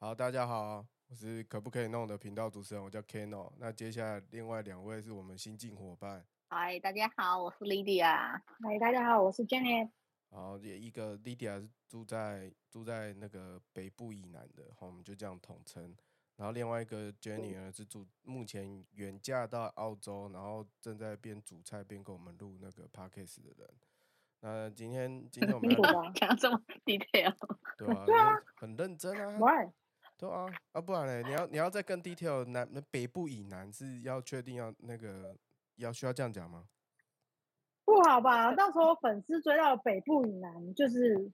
好，大家好，我是可不可以弄的频道主持人，我叫 Keno。那接下来另外两位是我们新进伙伴。嗨，大家好，我是 Lydia。嗨，大家好，我是 Jenny。好，也一个 Lydia 是住在住在那个北部以南的，好，我们就这样统称。然后另外一个 Jenny 呢是住目前远嫁到澳洲，然后正在边煮菜边跟我们录那个 Podcast 的人。那今天今天我们 讲这么 detail，对啊，很认真啊。对啊，啊不然嘞？你要你要再更 detail，南那北部以南是要确定要那个要需要这样讲吗？不好吧，到时候粉丝追到北部以南就是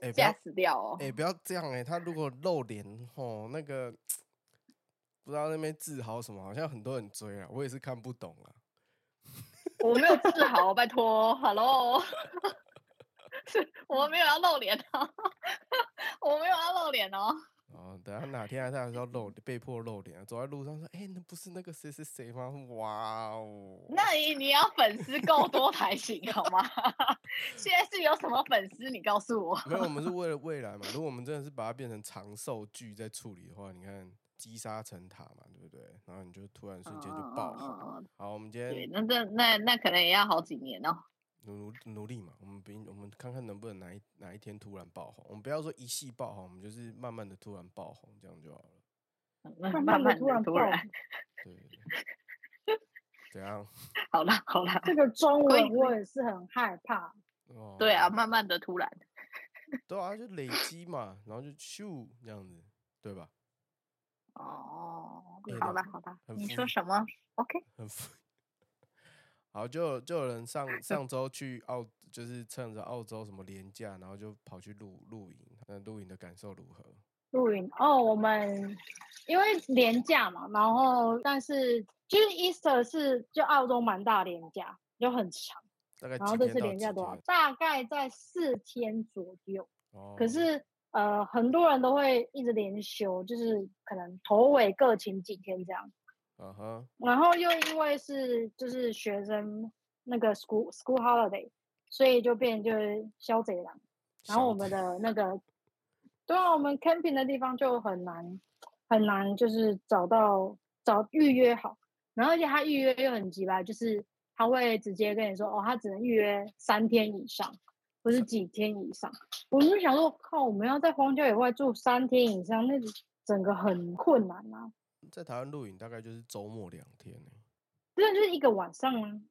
哎吓死掉哦！哎，不要这样哎，他如果露脸哦，那个不知道那边自豪什么，好像很多人追啊，我也是看不懂啊。我没有自豪，拜托，Hello，我没有要露脸哦，我没有要露脸哦。哦，等下哪天他还是要露，被迫露脸，走在路上说：“哎，那不是那个谁谁谁吗？”哇哦！那你你要粉丝够多才行，好吗？现在是有什么粉丝？你告诉我。没有，我 们是为了未来嘛。如果我们真的是把它变成长寿剧在处理的话，你看积沙成塔嘛，对不对？然后你就突然瞬间就爆红。好，我们今天对那这那那可能也要好几年哦。努努努力嘛，我们比我们看看能不能哪一哪一天突然爆红。我们不要说一系爆红，我们就是慢慢的突然爆红，这样就好了。慢慢的突然突然，对，怎样？好了好了，这个中文我也是很害怕。哦，对啊，慢慢的突然。对啊，就累积嘛，然后就咻这样子，对吧？哦，好了好了，你说什么？OK。很好，就就有人上上周去澳，就是趁着澳洲什么廉价，然后就跑去露露营。那露营的感受如何？露营哦，我们因为廉价嘛，然后但是就是 Easter 是就澳洲蛮大廉价，就很长。大概然后这次廉价多少？大概在四天左右。哦。可是呃，很多人都会一直连休，就是可能头尾各请几天这样。嗯哼，然后又因为是就是学生那个 school school holiday，所以就变就是消贼了。然后我们的那个，对啊，我们 camping 的地方就很难很难，就是找到找预约好。然后而且他预约又很急吧，就是他会直接跟你说，哦，他只能预约三天以上，不是几天以上。我就想说，靠，我们要在荒郊野外住三天以上，那整个很困难啊。在台湾露营大概就是周末两天呢，对，就是一个晚上吗？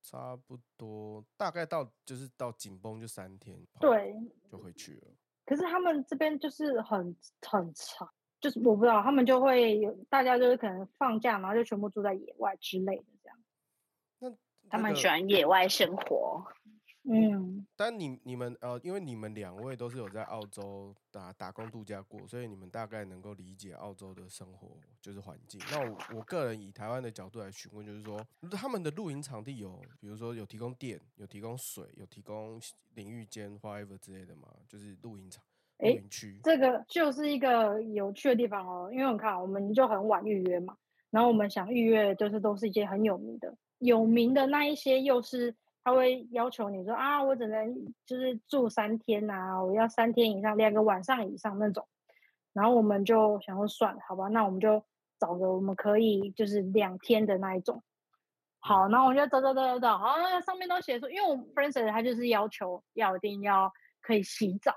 差不多，大概到就是到紧绷就三天，对，就回去了。可是他们这边就是很很长，就是我不知道他们就会有大家就是可能放假，然后就全部住在野外之类的这样。那他们喜欢野外生活。嗯，但你你们呃，因为你们两位都是有在澳洲打打工度假过，所以你们大概能够理解澳洲的生活就是环境。那我我个人以台湾的角度来询问，就是说他们的露营场地有，比如说有提供电、有提供水、有提供淋浴间、whatever 之类的吗？就是露营场、露营区。这个就是一个有趣的地方哦，因为我看我们就很晚预约嘛，然后我们想预约就是都是一些很有名的，有名的那一些又是。他会要求你说啊，我只能就是住三天啊，我要三天以上，两个晚上以上那种。然后我们就想说算了，好吧，那我们就找个我们可以就是两天的那一种。好，然后我就走走走走走，好，那上面都写说，因为我 friends 他就是要求要一定要可以洗澡，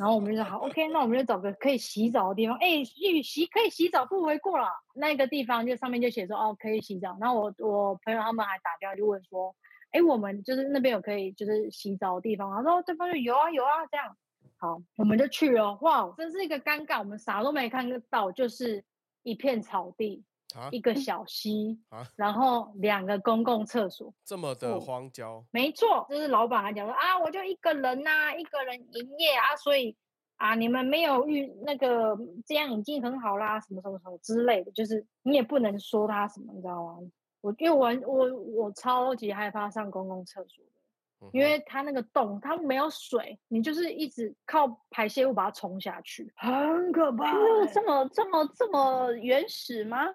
然后我们就说好，OK，那我们就找个可以洗澡的地方。哎，洗洗可以洗澡不为过了，那个地方就上面就写说哦可以洗澡。然后我我朋友他们还打电话就问说。哎，我们就是那边有可以就是洗澡的地方，然后对方就有啊有啊这样，好，我们就去了。哇，真是一个尴尬，我们啥都没看到，就是一片草地，一个小溪，然后两个公共厕所，这么的荒郊。没错，就是老板还讲说啊，我就一个人呐，一个人营业啊，所以啊，你们没有遇那个这样已经很好啦，什么什么什么之类的，就是你也不能说他什么，你知道吗？我因为我我我超级害怕上公共厕所的，因为它那个洞它没有水，你就是一直靠排泄物把它冲下去，很可怕。这么这么这么原始吗？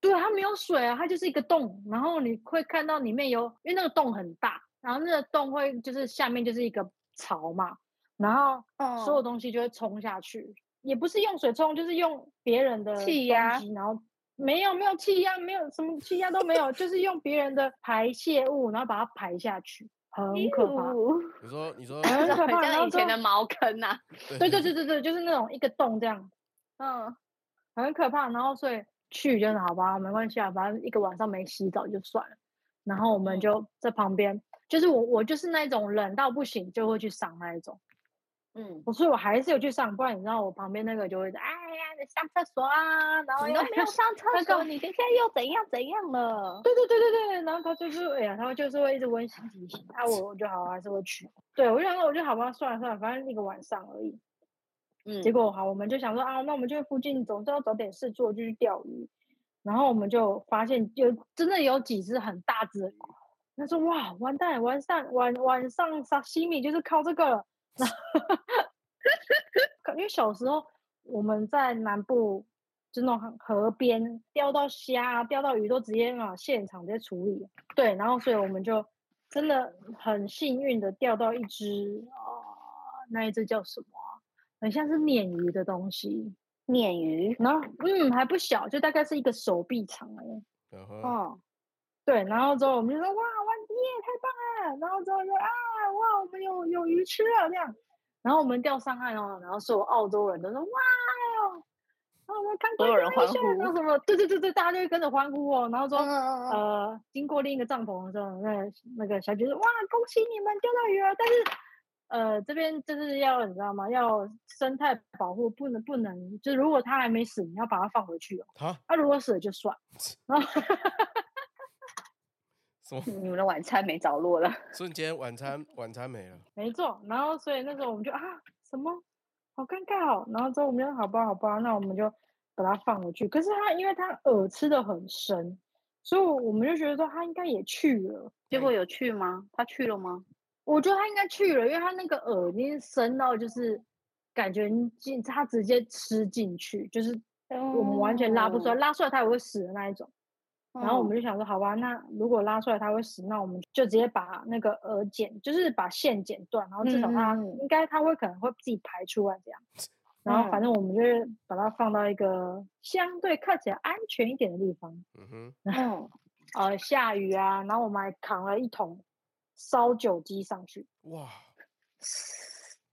对，它没有水啊，它就是一个洞，然后你会看到里面有，因为那个洞很大，然后那个洞会就是下面就是一个槽嘛，然后所有东西就会冲下去。也不是用水冲，就是用别人的东气压西然后没有没有气压，没有什么气压都没有，就是用别人的排泄物，然后把它排下去，很可怕。哟你说你说很 可怕然后像以前的茅坑 呐、对 对对对对，就是那种一个洞这样，嗯，很可怕。然后所以去就是好吧，没关系啊，反正一个晚上没洗澡就算了。然后我们嗯就在旁边，就是我我就是那种冷到不行就会去上那一种。嗯，我所以我还是有去上，不然你知道我旁边那个就会哎呀，你上厕所啊，然后又你都没有上厕所，你现在又怎样怎样了？对对对对对，然后他就是哎呀，他就是会一直温馨提醒，啊我我就好还是会去，对我就想说我就好吧，算了算了，反正一个晚上而已。嗯，结果好，我们就想说啊，那我们就附近总是要找点事做，就去钓鱼。然后我们就发现有真的有几只很大只的鱼，他说哇，完蛋，晚上晚晚上沙西米就是靠这个了。然后因为小时候我们在南部，就那种河边钓到虾、啊、钓到鱼都直接啊现场直接处理。对，然后所以我们就真的很幸运的钓到一只啊、那一只叫什么啊、很像是鲶鱼的东西，鲶鱼，然后嗯还不小，就大概是一个手臂长哎、嗯，对，然后之后我们就说哇，完耶，太棒了！然后之后就啊，哇，我们有有鱼吃了这样。然后我们钓上岸哦，然后所有澳洲人都说哇哦，然后我们看所有人欢呼然后什么，对对对对，大家就会跟着欢呼哦。然后说、呃，经过另一个帐篷的时候，那那个小姐说哇，恭喜你们钓到鱼了，但是。呃，这边就是要你知道吗？要生态保护，不能不能，就是如果它还没死，你要把它放回去哦。好它、如果死了就算。然后什么你们的晚餐没着落了。瞬间晚餐晚餐没了，没错，然后所以那时候我们就啊什么好尴尬哦，然后之后我们就好吧好吧，那我们就把它放回去。可是它因为它饵吃的很深，所以我们就觉得说它应该也去了。结果有去吗？他去了吗？我觉得它应该去了，因为它那个饵已经深到就是感觉进它直接吃进去，就是我们完全拉不出来，拉出来它也会死的那一种。然后我们就想说，好吧，那如果拉出来它会死，那我们就直接把那个饵剪，就是把线剪断，然后至少它、应该它会可能会自己排出来这样。然后反正我们就是把它放到一个相对看起来安全一点的地方。嗯哼，然后，呃，下雨啊，然后我们还扛了一桶烧酒鸡上去，哇，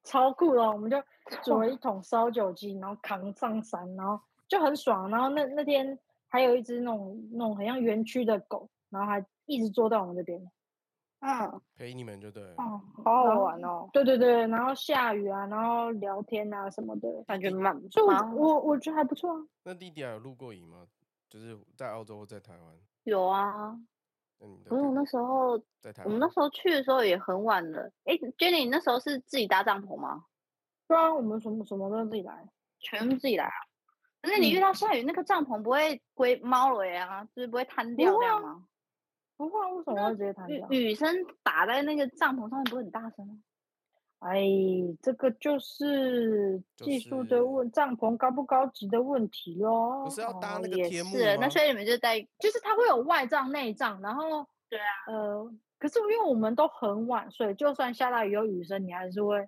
超酷的哦。我们就煮了一桶烧酒鸡，然后扛上山，然后就很爽。然后那那天还有一只那种那种很像园区的狗，然后还一直坐在我们这边。嗯，陪你们就对了。哦，好好玩哦，对对对，然后下雨啊，然后聊天啊什么的，感觉蛮不错我我我觉得还不错啊。那弟弟还有露过营吗？就是在澳洲或在台湾？有啊。那你的可是我那时候，在台湾我们那时候去的时候也很晚了。哎，Jenny，你那时候是自己搭帐篷吗？对啊，我们什么什么都自己来。全部自己来啊？可是你遇嗯到下雨，那个帐篷不会归猫了啊，就是不会瘫掉吗？不会啊，为什么会直接弹掉？雨雨声打在那个帐篷上面，不会很大声吗？哎，这个就是技术是的问，帐篷高不高级的问题咯。不是要搭那个哦也天幕是，那所以你们就带就是它会有外帐、内帐，然后对啊，呃，可是因为我们都很晚睡，就算下大雨有雨声，你还是会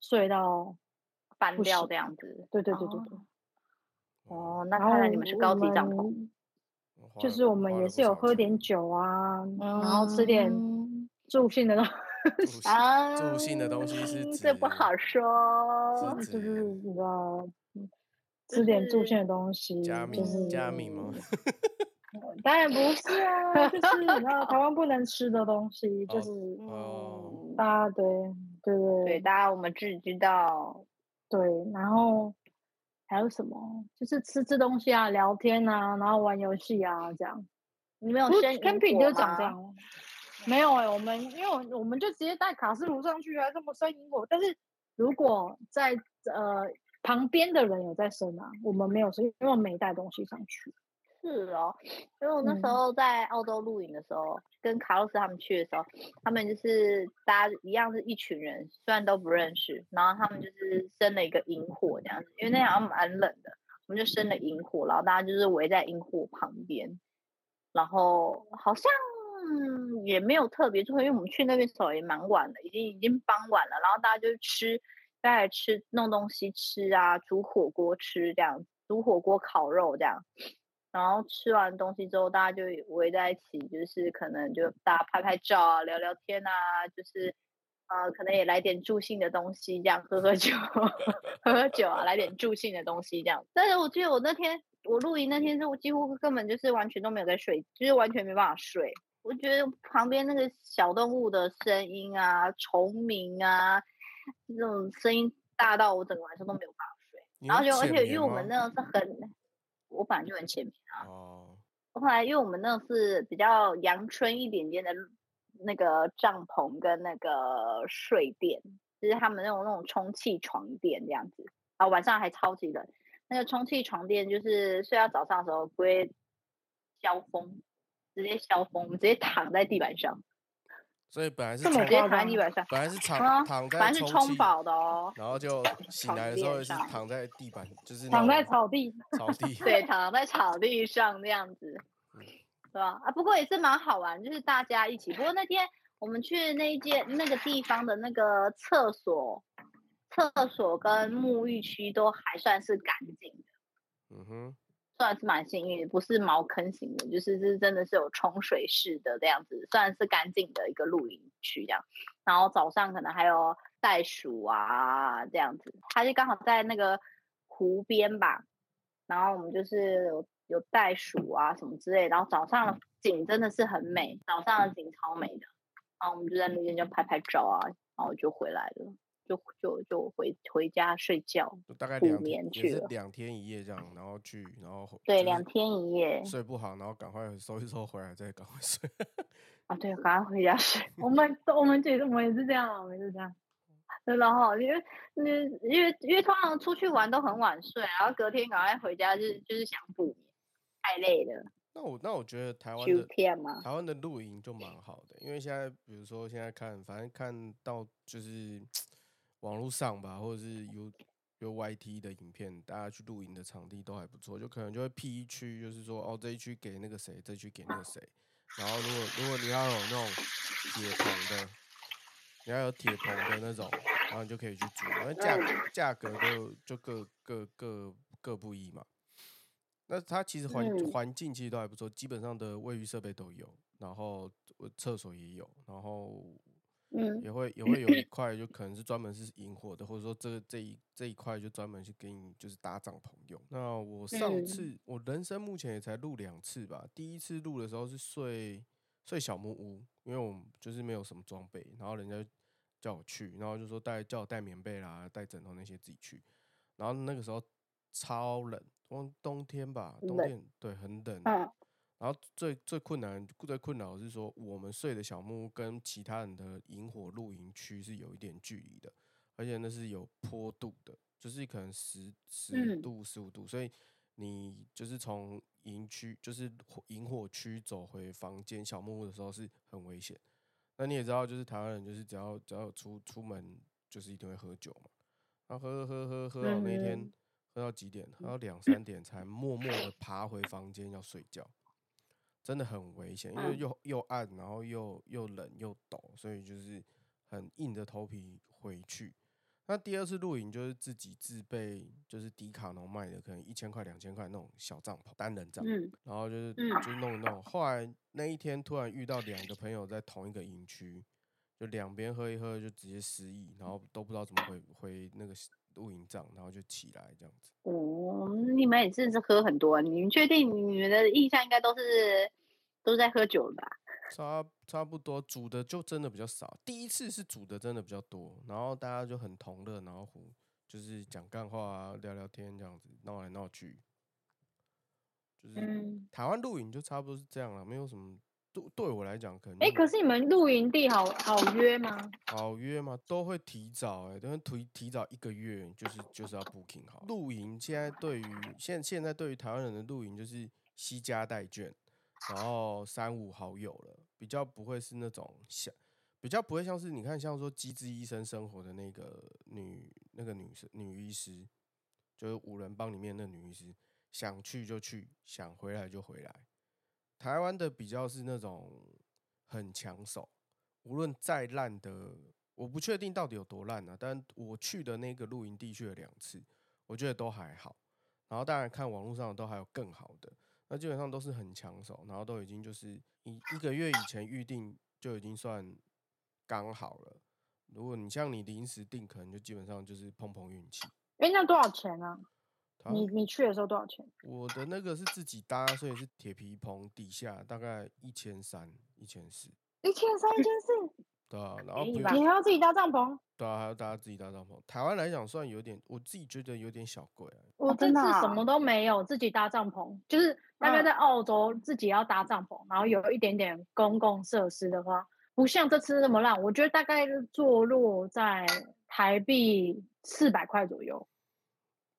睡到。翻掉这样子。对对对对对。哦，那看来你们是高级我帐篷。就是我们也是有喝点酒啊，然后吃点嗯助兴的东助 兴啊，助兴的东西是 指这不好说。是就是指你知道，嗯就吃点助兴的东西，就是加米吗？当然不是啊，就是你知道台湾不能吃的东西，就哦是哦嗯，大家对对对，对大家我们自己知道。对，然后还有什么？就是吃吃东西啊，聊天啊，然后玩游戏啊，这样。你没有不是生萤 camping 就长这吗样。没有哎、我们因为我我们就直接带卡式炉上去啊，这么生萤火。但是如果在呃旁边的人有在生啊，我们没有生，因为没带东西上去。是哦，因为我那时嗯候在澳洲露营的时候，跟卡洛斯他们去的时候，他们就是大家一样是一群人，虽然都不认识，然后他们就是生了一个萤火这样子，因为那好像蛮冷的，我们就生了萤火，然后大家就是围在萤火旁边，然后好像也没有特别做，因为我们去那边时候也蛮晚的，已经已经傍晚了，然后大家就吃大家吃弄东西吃啊，煮火锅吃这样，煮火锅烤肉这样。然后吃完东西之后，大家就围在一起，就是可能就大家拍拍照啊，聊聊天啊，就是呃，可能也来点助兴的东西，这样喝喝酒，喝喝酒啊，来点助兴的东西这样。但是我记得我那天我露营那天是我几乎根本就是完全都没有在睡，就是完全没办法睡。我觉得旁边那个小动物的声音啊，虫鸣啊，这种声音大到我整个晚上都没有办法睡。然后就而且因为我们那个是很。我本来就很浅眠啊。哦。后来因为我们那个是比较阳春一点点的那个帐篷跟那个睡垫，就是他们那种那种充气床垫这样子啊，晚上还超级冷。那个充气床垫就是睡到早上的时候不会消风，直接消风，我们直接躺在地板上。所以本来是直接躺在地板上，本来是躺躺在，本来是充饱的哦。然后就 醒来的时候是躺在地板，就是躺在草地，草地。对，躺在草地上那样子，对吧？啊，不过也是蛮好玩，就是大家一起。不过那天我们去那一间那个地方的那个厕所，厕所跟沐浴区都还算是干净的。嗯哼。算是蛮幸运，不是茅坑型的，就是是真的是有冲水式的这样子，算是干净的一个露营区这样。然后早上可能还有袋鼠啊这样子，它就刚好在那个湖边吧。然后我们就是有有袋鼠啊什么之类，然后早上的景真的是很美，早上的景超美的。然后我们就在那边就拍拍照啊，然后就回来了。就就就回回家睡觉，大概两天去了，两天一夜这样，然后去，然后对两天一夜睡不好，然后赶快收一收回来再赶快睡。啊，对，赶快回家睡。我们我们觉得我们也是这样，我们是这样。然后因为因为因为因为通常出去玩都很晚睡，然后隔天赶快回家就是就是想补眠，太累了。那我那我觉得台湾的台湾的露营就蛮好的，因为现在比如说现在看，反正看到就是。网络上吧，或者是 U 有 YT 的影片，大家去露营的场地都还不错，就可能就会 P 一区，就是说哦这一区给那个谁，这一区给那个谁。然后如果如果你要有那种铁棚的，你要有铁棚的那种，然后你就可以去租，因为价价格都就各各各各不一嘛。那它其实环环境其实都还不错，基本上的卫浴设备都有，然后厕所也有，然后。嗯，也会也会有一 块，就可能是专门是引火的，或者说这这一这一块就专门去给你就是搭帐篷用。那我上次我人生目前也才录两次吧，第一次录的时候是睡睡小木屋，因为我们就是没有什么装备，然后人家叫我去，然后就说带叫我带棉被啦、带枕头那些自己去，然后那个时候超冷，冬冬天吧，冬天对很冷。然后最最困难、最困扰的是说，我们睡的小木屋跟其他人的萤火露营区是有一点距离的，而且那是有坡度的，就是可能十十度、十五度，所以你就是从营区，就是萤火区走回房间小木屋的时候是很危险。那你也知道，就是台湾人就是只要只要出出门，就是一定会喝酒嘛，然后喝喝喝喝到那天喝到几点？喝到两三点才默默的爬回房间要睡觉。真的很危险，因为又又暗，然后又又冷又陡，所以就是很硬着头皮回去。那第二次露营就是自己自备，就是迪卡侬卖的，可能一千块、两千块那种小帐篷，单人帐。嗯。然后就是就弄一弄。后来那一天突然遇到两个朋友在同一个营区，就两边喝一喝就直接失忆，然后都不知道怎么回回那个露营帐，然后就起来这样子。哦，你们也是喝很多，啊你们确定你们的印象应该都是？都在喝酒吧？差差不多，煮的就真的比较少。第一次是煮的真的比较多，然后大家就很同乐，然后就是讲干话啊，聊聊天这样子，闹来闹去。就是台湾露营就差不多是这样了，没有什么。对对我来讲，可能哎，可是你们露营地好好约吗？好约吗？都会提早哎，都会提提早一个月，就是就是要 booking 好。露营现在对于现现在对于台湾人的露营就是惜家带眷。然后三五好友了，比较不会是那种像，比较不会像是你看像说机智医生生活的那个女那个女生女医师，就是五人帮里面那女医师，想去就去，想回来就回来。台湾的比较是那种很抢手，无论再烂的我不确定到底有多烂呢、但我去的那个露营地去了两次，我觉得都还好。然后当然看网络上都还有更好的，那基本上都是很抢手，然后都已经就是一一个月以前预定就已经算刚好了。如果你像你临时订，可能就基本上就是碰碰运气。哎，那多少钱啊？你你去的时候多少钱？我的那个是自己搭，所以是铁皮棚，底下大概一千三、一千四，一千三、一千四，对啊，然后你还要自己搭帐篷？对啊，还要大家自己搭帐篷。台湾来讲算有点，我自己觉得有点小贵啊。我这真的啊次什么都没有，自己搭帐篷，就是大概嗯在澳洲自己要搭帐篷，然后有一点点公共设施的话，不像这次那么烂。我觉得大概坐落在台币四百块左右，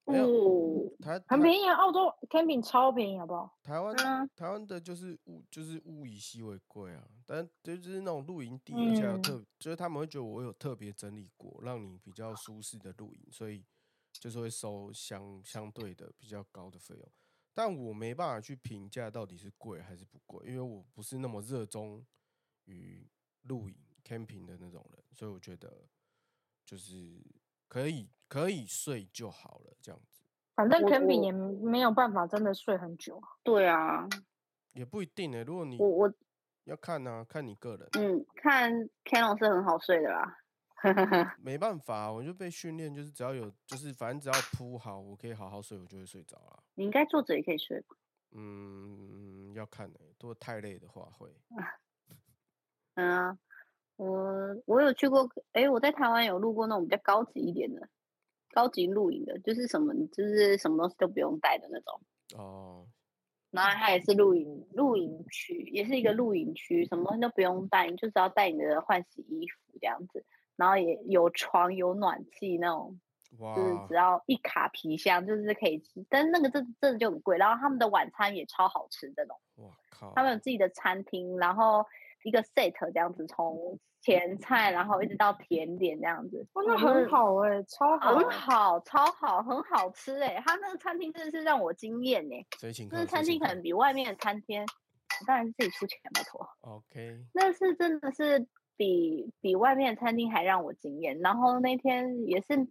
没有哦，台很便宜啊！澳洲 camping 超便宜，好不好？台湾嗯台湾的就是物就是物以稀为贵啊，但就是那种露营地，而且特，就是他们会觉得我有特别整理过，让你比较舒适的露营，所以就是会收相相对的比较高的费用。但我没办法去评价到底是贵还是不贵，因为我不是那么热衷于露营 camping 的那种人，所以我觉得就是可以可以睡就好了，这样子反正我 camping 我也没有办法真的睡很久啊。对啊，也不一定呢、如果你我我要看呢、看你个人。嗯，看 Canon 是很好睡的啦。没办法，我就被训练，就是只要有，就是反正只要铺好，我可以好好睡，我就会睡着了。你应该坐着也可以睡吧？嗯，要看呢、如果太累的话会。嗯啊，我我有去过，诶，我在台湾有录过那种比较高级一点的，高级露营的，就是什么就是什么东西都不用带的那种。哦，然后它也是露营露营区，也是一个露营区，什么东西都不用带，你就只要带你的换洗衣服这样子，然后也有床有暖气那种，就是。只要一卡皮箱就是可以吃，但是那个真真的就很贵，然后他们的晚餐也超好吃这种，哇。靠，他们有自己的餐厅，然后一个 set 这样子，从前菜然后一直到甜点这样子，哇，那我觉得很好哎、超好，很好，超好，很好吃哎、他那个餐厅真的是让我惊艳哎？那个餐厅可能比外面的餐厅，当然是自己出钱，拜托。OK，那是真的是比比外面的餐厅还让我惊艳。然后那天也是，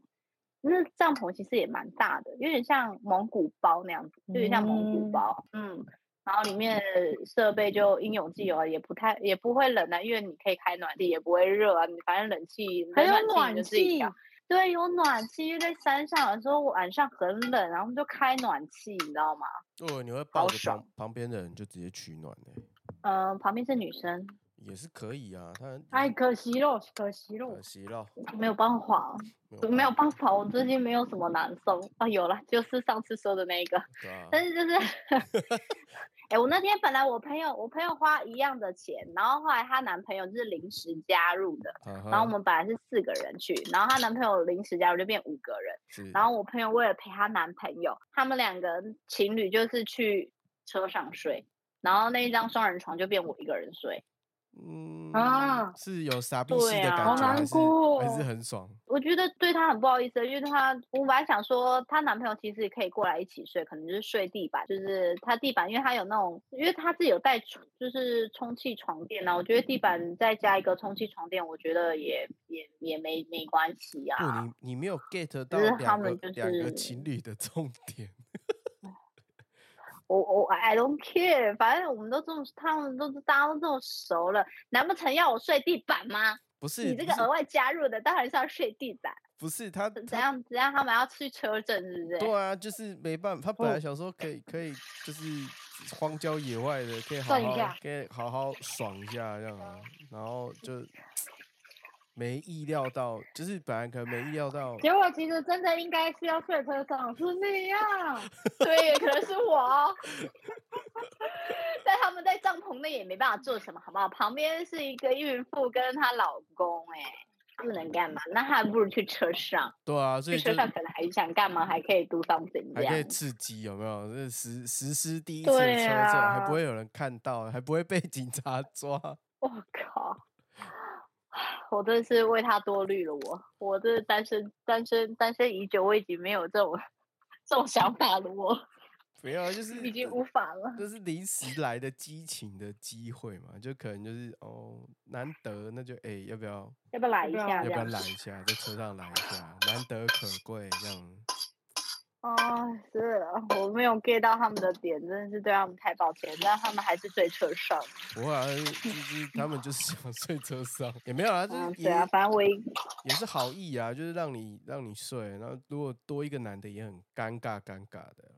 那帐篷其实也蛮大的，有点像蒙古包那样子，有点像蒙古嗯包，嗯。然后里面的设备就应有尽有啊，也不太也不会冷啊，因为你可以开暖气，也不会热啊。你反正冷气还有暖气对，有暖气，因为在山上有时候晚上很冷，然后我们就开暖气，你知道吗？哦，你会抱着旁爽旁边的人就直接取暖呢、嗯、旁边是女生，也是可以啊。他也哎，可惜了，可惜了可。惜了，没有办法，没有办法，我最近没有什么难受啊。有了，就是上次说的那个，啊，但是就是，哎、我那天本来我朋友我朋友花一样的钱，然后后来她男朋友就是临时加入的，然然后我们本来是四个人去，然后她男朋友临时加入就变五个人，然后我朋友为了陪她男朋友，他们两个情侣就是去车上睡，然后那一张双人床就变我一个人睡。嗯啊是有傻逼式对啊的感觉，好难还是过还是哦很爽。我觉得对她很不好意思，因为她我本来想说她男朋友其实也可以过来一起睡，可能就是睡地板，就是她地板，因为她有那种，因为她自己有带就是充气床垫啊，我觉得地板再加一个充气床垫，我觉得也也也没没关系不，啊。你你没有 get 到他两个们就两个是情侣的重点。我我 I don't care，反正我们都这么，他们都大家都这么熟了，难不成要我睡地板吗？不是你这个额外加入的当然是要睡地板，不是他怎样怎样他们要去车震是不是？对啊，就是没办法，他本来哦想说可以可以就是荒郊野外的，可以好好可以好好爽一下这样啊，然后就 没意料到，就是本来可能没意料到，结果其实真的应该是要睡车上，是你呀、对，也可能是我哦。但他们在帐篷内也没办法做什么，好不好？旁边是一个孕妇跟她老公、哎，不能干嘛？那还不如去车上，对啊，所以就车上可能还想干嘛，还可以 do something 还可以。刺激，有没有？这实实施第一次车震，还啊不会有人看到，还不会被 警察抓。我靠！我真的是为他多虑了我，我这单身单身单身已久，我已经没有这种这种想法了我。没有啊，就是已经 无法了。就是临时来的激情的机会嘛，就可能就是哦，难得那就哎、要不要要不要来一下？要不要来一下，在车上来一下，难得可贵这样。啊，是 我没有 get 到他们的点，真的是对他们太抱歉。但他们还是睡车上。不会啊，就是他们就是想睡车上，也没有啊，就是嗯，对啊，反正我一也是好意啊，就是让你让你睡，然后如果多一个男的也很尴尬尴尬的啊、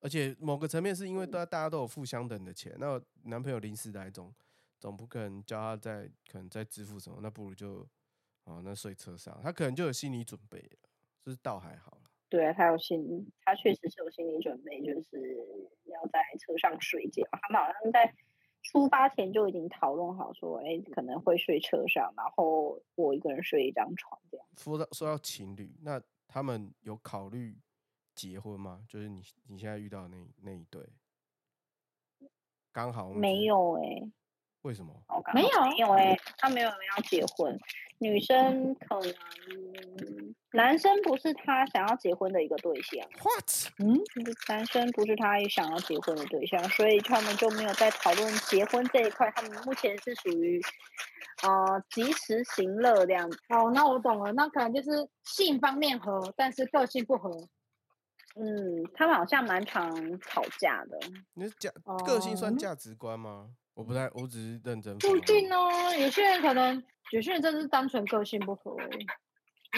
而且某个层面是因为大家大家都有付相等的钱，那男朋友临时来总总不可能叫他再可能再支付什么，那不如就哦那睡车上，他可能就有心理准备了，就是倒还好啦。对啊他有心，他确实是有心理准备，就是要在车上睡觉。他们好像在出发前就已经讨论好说，哎，可能会睡车上，然后我一个人睡一张床这样。说到说到情侣，那他们有考虑结婚吗？就是你你现在遇到的那那一对，刚好没，有哎、为什么？没有好没有哎、他没有人要结婚，女生可能男生不是他想要结婚的一个对象，What？嗯，男生不是他想要结婚的对象，所以他们就没有在讨论结婚这一块。他们目前是属于呃及时行乐这样子。哦，那我懂了，那可能就是性方面合，但是个性不合。嗯，他们好像蛮常吵架的。你是价个性算哦价值观吗？我不太，我只是认真。不一定。哦，有些人可能，有些人真是单纯个性不合。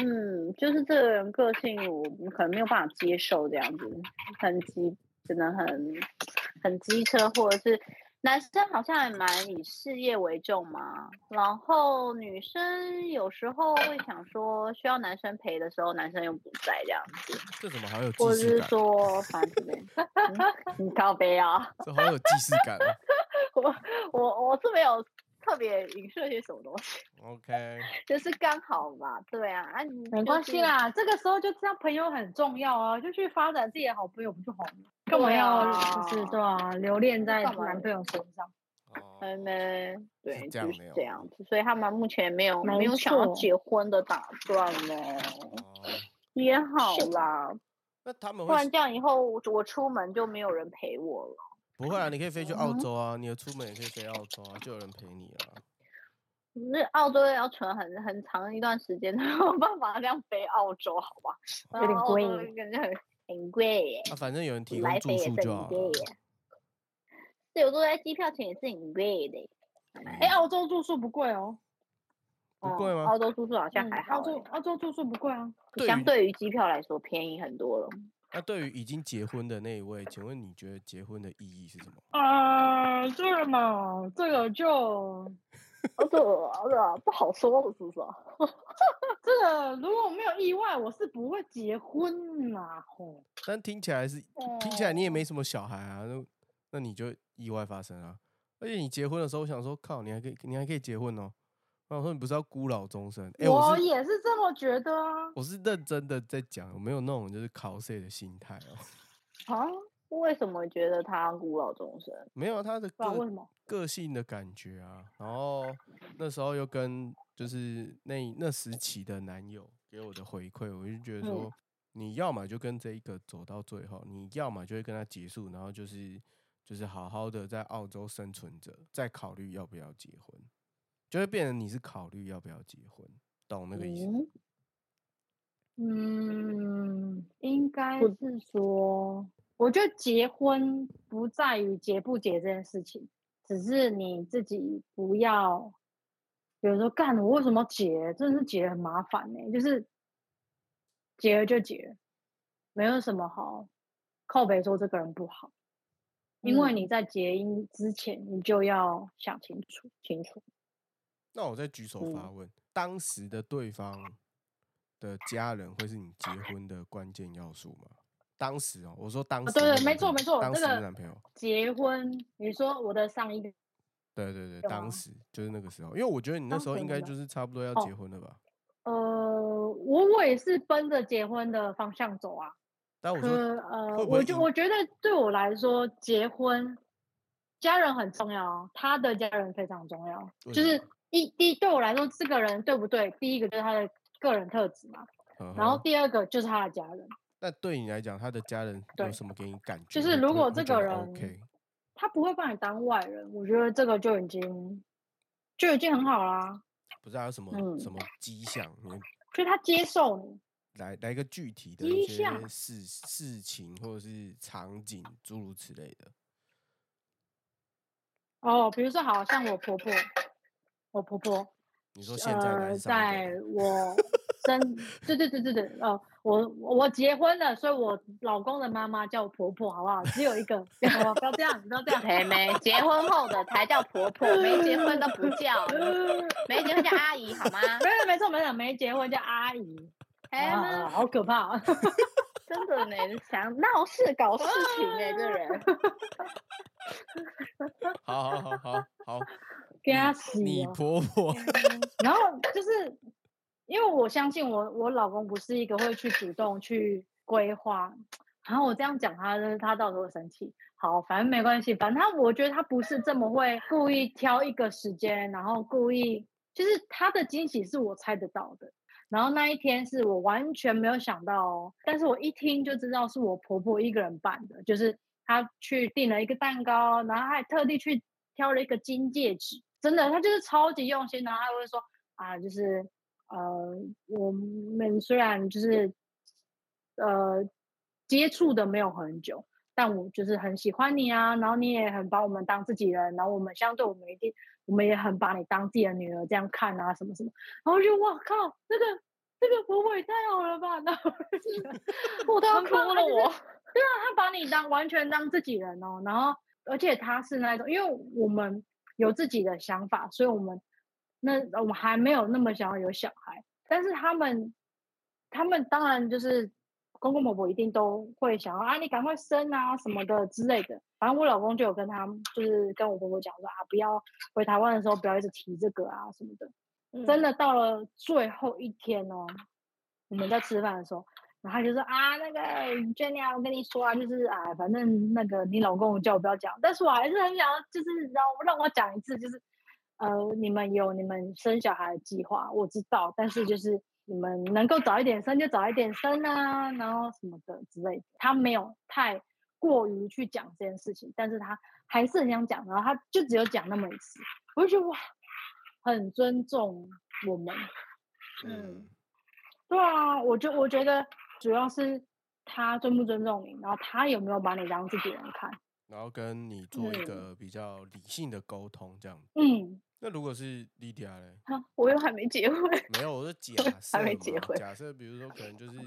嗯，就是这个人个性，我可能没有办法接受这样子，很机，真的很很机车，或者是男生好像也蛮以事业为重嘛，然后女生有时候会想说需要男生陪的时候，男生又不在这样子，这怎么好有或者是？说反正嗯 你靠背啊，这好有既视感啊。我我我是没有特别影射些什么东西，OK，就是刚好嘛，对啊，啊你没就是关系啦，这个时候就知道朋友很重要啊，就去发展自己的好朋友不就好了？干嘛要啊就是对啊，留恋在男朋友身上？哦，还没，对，就是这样没有这样子，所以他们目前没有没没有想要结婚的打算呢，哦也好啦，那他们不然这样以后我我出门就没有人陪我了。不会啊？你可以飞去澳嗯洲啊，你的出门也可以飞澳洲啊，就有人陪你啊。可是澳洲要存很很长一段时间，才有办法这样飞澳洲，好吧？有点贵感觉很很贵耶，啊，反正有人提供住宿就好很贵了。耶。自由坐在机票钱也是很贵的耶，哎，澳洲住宿不贵哦，哦不贵吗澳洲住宿好像嗯还好耶，澳洲澳洲住宿不贵啊。相对于机票来说便宜很多了。那对于已经结婚的那一位，请问你觉得结婚的意义是什么？啊，这个嘛，这个就哦，这个这个不好说了，是不是？这个如果没有意外，我是不会结婚啦。吼，但听起来是听起来你也没什么小孩啊，那那你就意外发生啊。而且你结婚的时候，我想说，靠，你还可以你还可以结婚哦。我想说你不是要孤老终生？哎、我我也是这么觉得啊。我是认真的在讲，我没有那种就是 cos 的心态哦。啊？为什么觉得他孤老终生？没有他的个什么？个性的感觉啊，然后那时候又跟就是那那时期的男友给我的回馈，我就觉得说，你要么就跟这一个走到最后，你要么就会跟他结束，然后就是就是好好的在澳洲生存着，再考虑要不要结婚，就会变成你是考虑要不要结婚，懂那个意思？嗯，嗯，应该不是说，我觉得结婚不在于结不结这件事情，只是你自己不要，比如说干我为什么要结？真的是结很麻烦呢、就是结了就结了，没有什么好靠北说这个人不好，因为嗯你在结姻之前你就要想清楚清楚。那我再举手发嗯问，当时的对方的家人会是你结婚的关键要素吗？当时哦，我说当时、啊对对没错没错当这个时的男朋友，结婚，你说我的上一个对对对，当时就是那个时候，因为我觉得你那时候应该就是差不多要哦结婚了吧？呃，我我也是奔着结婚的方向走啊。但我说可呃，我就我觉得对我来说，结婚家人很重要，他的家人非常重要。就是一第一对我来说，这个人对不对？第一个就是他的个人特质嘛，呵然后第二个就是他的家人。那对你来讲，他的家人有什么给你感觉？就是如果这个人他不会把你当外人，我觉得这个就已经就已经很好啦。不知道有什么、嗯什么迹象，你就他接受你，来来一个具体的一迹象些事事情或者是场景，诸如此类的。哦，比如说，好像我婆婆，我婆婆，你说现在呃，在我生，对对对对对，呃，我我结婚了，所以我老公的妈妈叫我婆婆，好不好？只有一个，不要不要这样，不要这样，妹妹结婚后的才叫婆婆，没结婚都不叫，呃没结婚叫阿姨好吗？没有没错没错，没结婚叫阿姨，哎好可怕，真的呢，想闹事搞事情哎，这人。好好好好好，给他你死你哦婆婆然后就是因为我相信我我老公不是一个会去主动去规划，然后我这样讲他，他到时候会生气。好，反正没关系，反正他我觉得他不是这么会故意挑一个时间，然后故意就是他的惊喜是我猜得到的。然后那一天是我完全没有想到哦，但是我一听就知道是我婆婆一个人办的，就是她去订了一个蛋糕，然后还特地去挑了一个金戒指，真的，他就是超级用心，然后他会说啊，就是呃，我们虽然就是呃接触的没有很久，但我就是很喜欢你啊，然后你也很把我们当自己人，然后我们相对我们一定，我们也很把你当自己的女儿这样看啊，什么什么，然后就哇靠，那个那个婆婆也太好了吧，然后我 都要哭了，我。对啊，他把你当完全当自己人哦，然后而且他是那种，因为我们有自己的想法，所以我们那我们还没有那么想要有小孩，但是他们他们当然就是公公婆婆一定都会想要啊，你赶快生啊什么的之类的。反正我老公就有跟他就是跟我婆婆讲说啊，不要回台湾的时候不要一直提这个啊什么的。真的到了最后一天哦，我们在吃饭的时候，然后他就说啊，那个 Jenny 啊，我跟你说啊，就是啊，反正那个你老公叫我不要讲，但是我还是很想要，就是让让我讲一次，就是呃，你们有你们生小孩的计划，我知道，但是就是你们能够早一点生就早一点生啊，然后什么的之类的，他没有太过于去讲这件事情，但是他还是很想讲，然后他就只有讲那么一次，我就觉得哇，很尊重我们。嗯，对啊，我就我觉得主要是他尊不尊重你，然后他有没有把你当自己人看。然后跟你做一嗯个比较理性的沟通，这样。嗯，那如果是 Lydia 嘞？我又还没结婚，没有，我是假设还没结婚假设比如说可能就是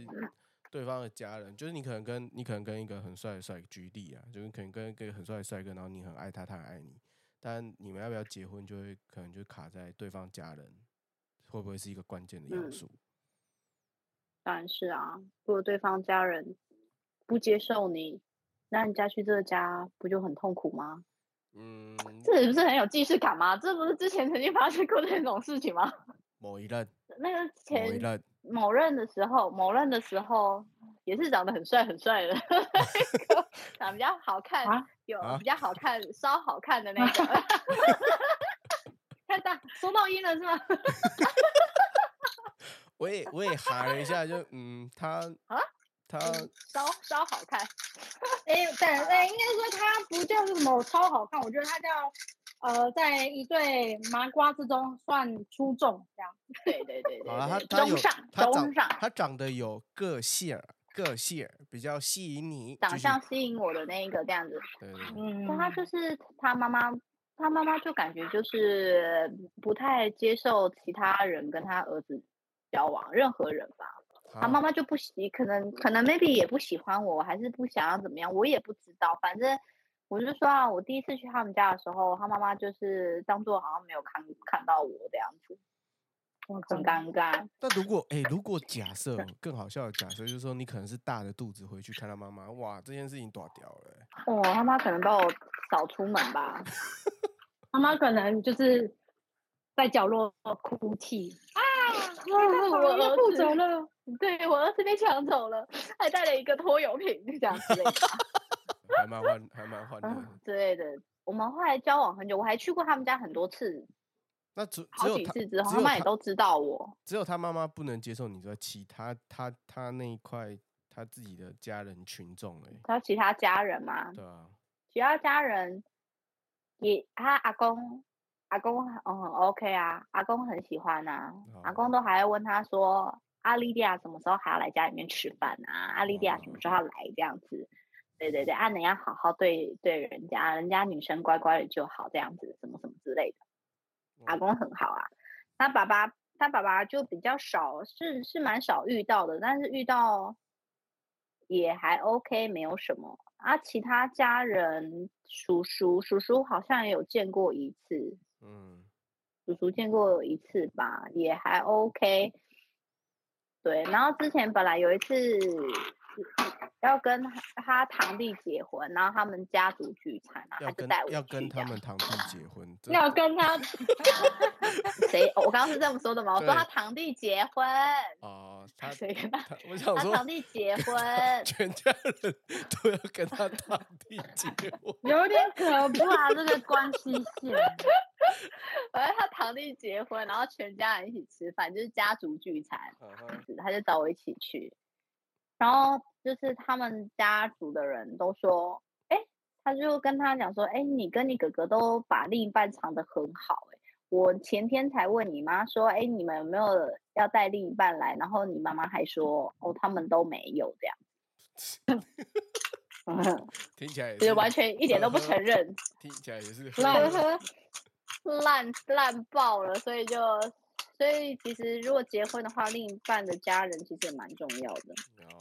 对方的家人，就是你可能跟你可能跟一个很帅的帅哥举例啊，就是可能跟一个很帅的帅哥，然后你很爱他，他很爱你，但你们要不要结婚，就会可能就卡在对方家人会不会是一个关键的要嗯素？当然是啊。如果对方家人不接受你，那你嫁去这个家不就很痛苦吗？嗯，这不是很有既视感吗？这不是之前曾经发生过的那种事情吗？某一任，那个某一前任，某任的时候，某任的时候也是长得很帅很帅的，那个长比较好看，啊有啊比较好看，稍好看的那 个。太大收到音了是吗？我也我也喊了一下，就嗯，他啊他稍稍好看，哎，但，哎，应该说他不叫什么超好看，我觉得他叫呃，在一对麻瓜之中算出众这样。对对对对好了，他对，他有中上他长中上，他长得有个性儿，个性儿比较吸引你，长相吸引我的那一个这样子。对对对，嗯，但他就是他妈妈，他妈妈就感觉就是不太接受其他人跟他儿子交往，任何人吧。他好妈妈就不喜，可能可能 maybe 也不喜欢我，还是不想要怎么样，我也不知道。反正我就说啊，我第一次去他们家的时候，他妈妈就是当做好像没有看看到我这样子，很尴尬。那如果哎、如果假设更好笑的假设，就是说你可能是大着肚子回去看他妈妈，哇，这件事情多屌了欸、哦，他妈可能把我扫出门吧。妈妈可能就是在角落哭泣啊，我我儿不子走了。对我儿子被抢走了，还带了一个拖油瓶，这样之类的。还蛮欢，还蛮欢乐的。嗯之类的。我们后来交往很久，我还去过他们家很多次，那只只好有他，几次之后，只有他他妈也都知道我。只有他妈妈不能接受你说，其他他他那一块他自己的家人群众哎、他其他家人嘛，对啊，其他家人也他阿公阿公嗯很 OK 啊，阿公很喜欢啊，阿哦公都还会问他说阿莉迪亚什么时候还要来家里面吃饭啊？阿莉迪亚什么时候要来这样子？对对对，啊，你要好好对对人家，人家女生乖乖的就好这样子，什么什么之类的。阿哦公很好啊，他爸爸他爸爸就比较少，是是蛮少遇到的，但是遇到也还 OK，没有什么啊。其他家人叔叔叔叔好像也有见过一次，嗯，叔叔见过一次吧，也还 OK。对，然后之前本来有一次要跟他他堂弟结婚，然后他们家族聚餐啊，要跟他就带我要跟他们堂弟结婚，这要跟他 谁？我刚刚是这么说的吗？我说他堂弟结婚，哦，他谁跟他？他，我想说他堂弟结婚，全家人都要跟他堂弟结婚，有点可怕，这个关系线。反正他堂弟结婚，然后全家人一起吃饭，就是家族聚餐，他就找我一起去。然后就是他们家族的人都说，哎，他就跟他讲说，哎，你跟你哥哥都把另一半藏得很好、哎，我前天才问你妈说，哎，你们有没有要带另一半来？然后你妈妈还说，哦，他们都没有这样。嗯，听起来也就是是完全一点都不承认，听起来也是烂烂爆了，所以就，所以其实如果结婚的话，另一半的家人其实也蛮重要的。哦。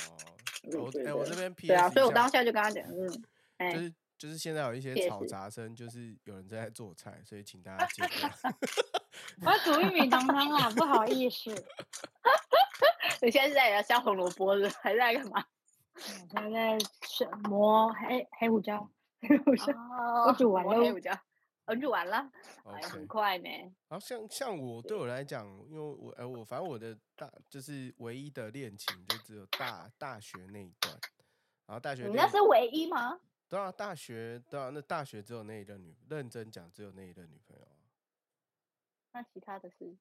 我哎，我得这边 PS 对啊，所以我当下就跟他讲，嗯，哎、就是就是现在有一些确吵实杂声，就是有人在做菜，所以请大家见谅。我要煮玉米浓汤啊，不好意思，你现在是在削红萝卜是还是在干嘛？我现在是磨黑黑胡椒，黑胡椒。我煮完了黑胡椒，我煮完了，哎，很快呢。然后像像我对我来讲，因为我哎我反正我的大就是唯一的恋情就只有大大学那一段，然后大学恋你那是唯一吗？对啊大学对啊那大学只有那一任女认真讲只有那一任女朋友啊，那其他的是？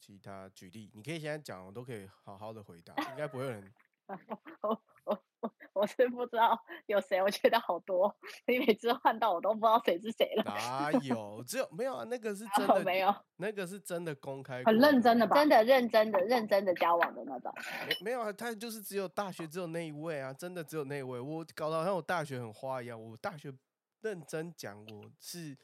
其他举例你可以现在讲，我都可以好好的回答，应该不会有人 我我我我是不知道有谁，我觉得好多，你每次换到我都不知道谁是谁了。哪有只有没有啊那个是 真的哦没有，那个是真的公开很认真的吧真的认真的认真的交往的那种。没没有啊，他就是只有大学只有那一位啊，真的只有那一位。我搞得好像我大学很花一样，我大学认真讲，我是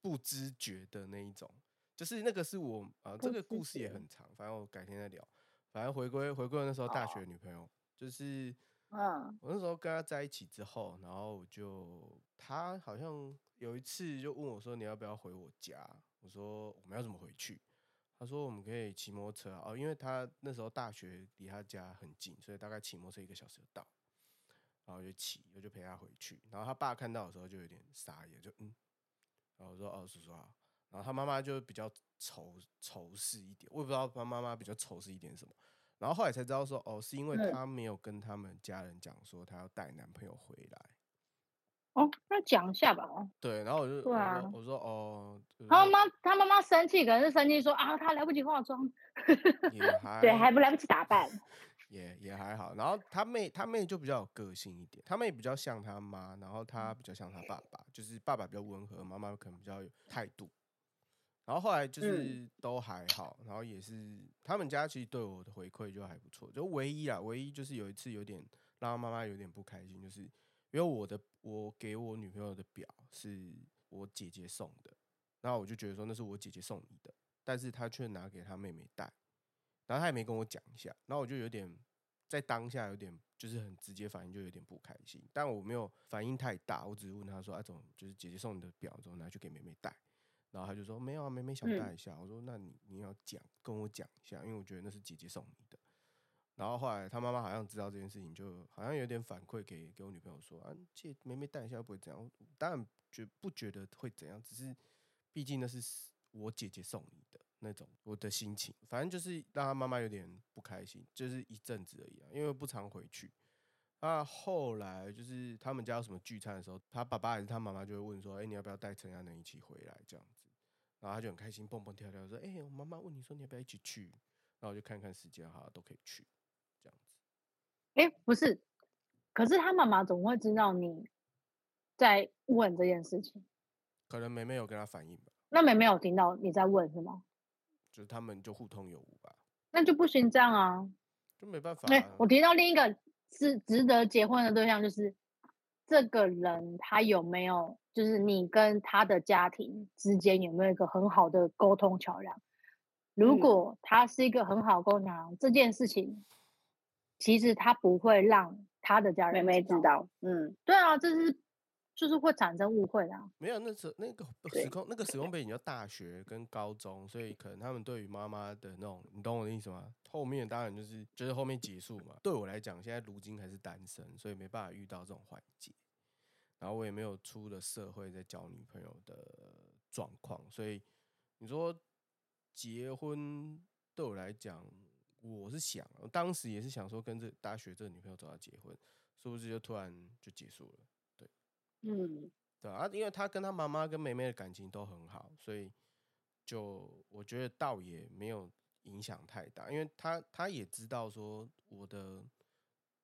不知觉的那一种，就是那个是我啊、呃这个故事也很长，反正我改天再聊。反正回归回归那时候大学女朋友，就是嗯，我那时候跟他在一起之后，然后我就他好像有一次就问我说你要不要回我家？我说我们要怎么回去？他说我们可以骑摩托车啊，哦，因为他那时候大学离他家很近，所以大概骑摩托车一个小时就到。然后我就骑，我就陪他回去。然后他爸看到的时候就有点傻眼，就嗯，然后我说哦，叔叔好。然后他妈妈就比较仇仇视一点，我也不知道他妈妈比较仇视一点什么。然后后来才知道说，哦，是因为嗯她没有跟他们家人讲说她要带男朋友回来。哦，那讲一下吧。对，然后我就对啊我说哦，我他说妈妈他妈妈生气，可能是生气说啊，他来不及化妆。也还对，还不来不及打扮。也也还好。然后他妹他妹就比较有个性一点，他妹比较像他妈，然后他比较像他爸爸，就是爸爸比较温和，妈妈可能比较有态度。然后后来就是都还好，然后也是他们家其实对我的回馈就还不错，就唯一啊，唯一就是有一次有点让他妈妈有点不开心，就是因为我的我给我女朋友的表是我姐姐送的，然后我就觉得说那是我姐姐送你的，但是她却拿给她妹妹戴，然后她也没跟我讲一下，然后我就有点在当下有点就是很直接反应，就有点不开心，但我没有反应太大，我只是问她说啊，怎么就是姐姐送你的表，怎么拿去给妹妹戴。然后他就说没有啊，妹妹想嗯戴一下。我说那你你要讲跟我讲一下，因为我觉得那是姐姐送你的。然后后来他妈妈好像知道这件事情，就好像有点反馈给给我女朋友说啊，借妹妹带一下不会怎样。我当然觉不觉得会怎样，只是毕竟那是我姐姐送你的那种我的心情，反正就是让他妈妈有点不开心，就是一阵子而已啊，因为不常回去。那后来就是他们家有什么聚餐的时候，他爸爸还是他妈妈就会问说：“哎、你要不要带陈亚能一起回来？”这样子，然后他就很开心，蹦蹦跳跳说：“哎、我妈妈问你说你要不要一起去？”然后我就看看时间，好，都可以去，这样子。哎，不是，可是他妈妈总会知道你在问这件事情，可能梅梅有跟他反映吧，那妹妹有听到你在问是吗？就是他们就互通有无吧，那就不行这样啊！就没办法、哎、啊。我提到另一个是值得结婚的对象，就是这个人他有没有，就是你跟他的家庭之间有没有一个很好的沟通桥梁？如嗯果他是一个很好的沟通桥梁，这件事情其实他不会让他的家人妹知道，嗯，对啊，这是就是会产生误会的、啊。没有，那时那个时空那个时空背景叫大学跟高中，所以可能他们对于妈妈的那种，你懂我的意思吗？后面当然就是就是后面结束嘛。对我来讲，现在如今还是单身，所以没办法遇到这种环节。然后我也没有出了社会在交女朋友的状况，所以你说结婚对我来讲，我是想，我当时也是想说跟这大学这个女朋友找她结婚，是不是就突然就结束了？对嗯，对啊，因为他跟他妈妈跟妹妹的感情都很好，所以就我觉得倒也没有影响太大，因为他他也知道说我的